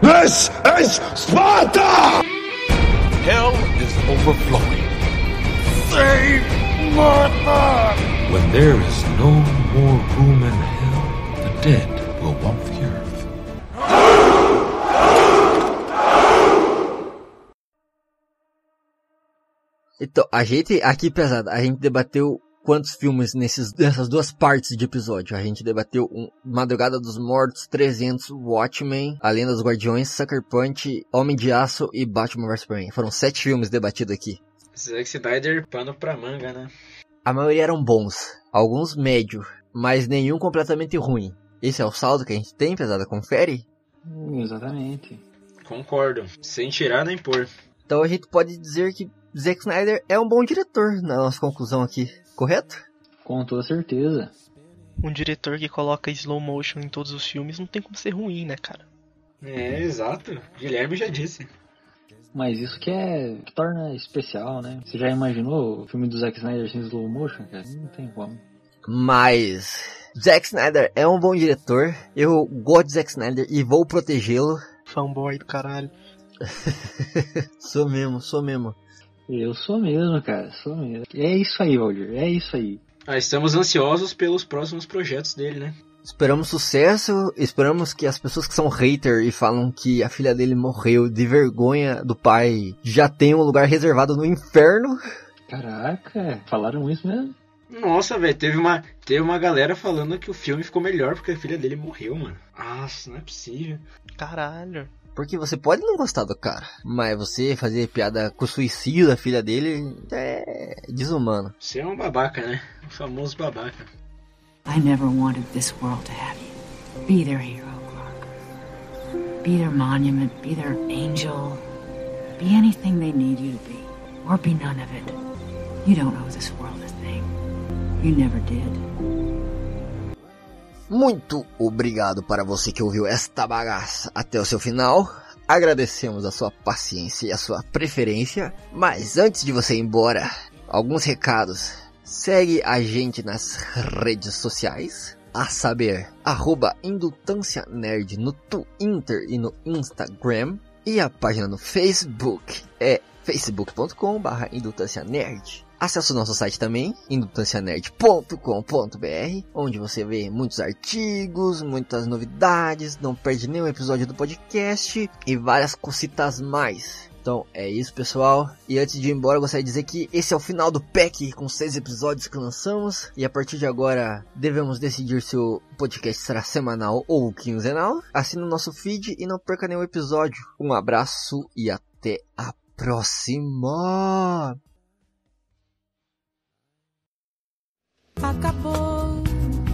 This is Sparta! Hell is overflowing. Save Martha! When there is no more room in hell, the dead will walk the earth. Então, a gente, aqui pesado, a gente debateu quantos filmes nesses, nessas duas partes de episódio. A gente debateu um, Madrugada dos Mortos, 300, Watchmen, A Lenda dos Guardiões, Sucker Punch, Homem de Aço e Batman vs Superman. Foram sete filmes debatidos aqui. Zack Snyder, pano pra manga, né? A maioria eram bons, alguns médio, mas nenhum completamente ruim. Esse é o saldo que a gente tem, pesada, confere? Hum, exatamente. Concordo. Sem tirar nem pôr. Então a gente pode dizer que Zack Snyder é um bom diretor, na nossa conclusão aqui, correto? Com toda certeza. Um diretor que coloca slow motion em todos os filmes não tem como ser ruim, né, cara? É, exato. Guilherme já disse. Mas isso que é que torna especial, né? Você já imaginou o filme do Zack Snyder sem slow motion, cara? Não tem como. Mas Zack Snyder é um bom diretor. Eu gosto de Zack Snyder e vou protegê-lo. Fanboy do caralho. sou mesmo, sou mesmo. Eu sou mesmo, cara, sou mesmo. É isso aí, Valdir, é isso aí. Ah, estamos ansiosos pelos próximos projetos dele, né? Esperamos sucesso, esperamos que as pessoas que são hater e falam que a filha dele morreu de vergonha do pai já tenham um lugar reservado no inferno. Caraca, falaram isso mesmo? Nossa, velho, teve uma, teve uma galera falando que o filme ficou melhor porque a filha dele morreu, mano. Nossa, não é possível. Caralho. Porque você pode não gostar do cara, mas você fazer piada com o suicídio da filha dele é desumano. Você é um babaca, né? O famoso babaca. I never wanted this world to have you. Be their hero, Clark. Be their monument, be their angel. Be anything they need you to be. Or be none of it. You don't owe this world. You never did. Muito obrigado para você que ouviu esta bagaça até o seu final. Agradecemos a sua paciência e a sua preferência. Mas antes de você ir embora, alguns recados. Segue a gente nas redes sociais. A saber, arroba Indutância Nerd no Twitter e no Instagram. E a página no Facebook é facebook.com barra Nerd. Acesse o nosso site também, indutancianerd.com.br, onde você vê muitos artigos, muitas novidades, não perde nenhum episódio do podcast e várias cositas mais. Então é isso, pessoal. E antes de ir embora, eu gostaria de dizer que esse é o final do pack com seis episódios que lançamos. E a partir de agora, devemos decidir se o podcast será semanal ou quinzenal. Assine o nosso feed e não perca nenhum episódio. Um abraço e até a próxima! acabou.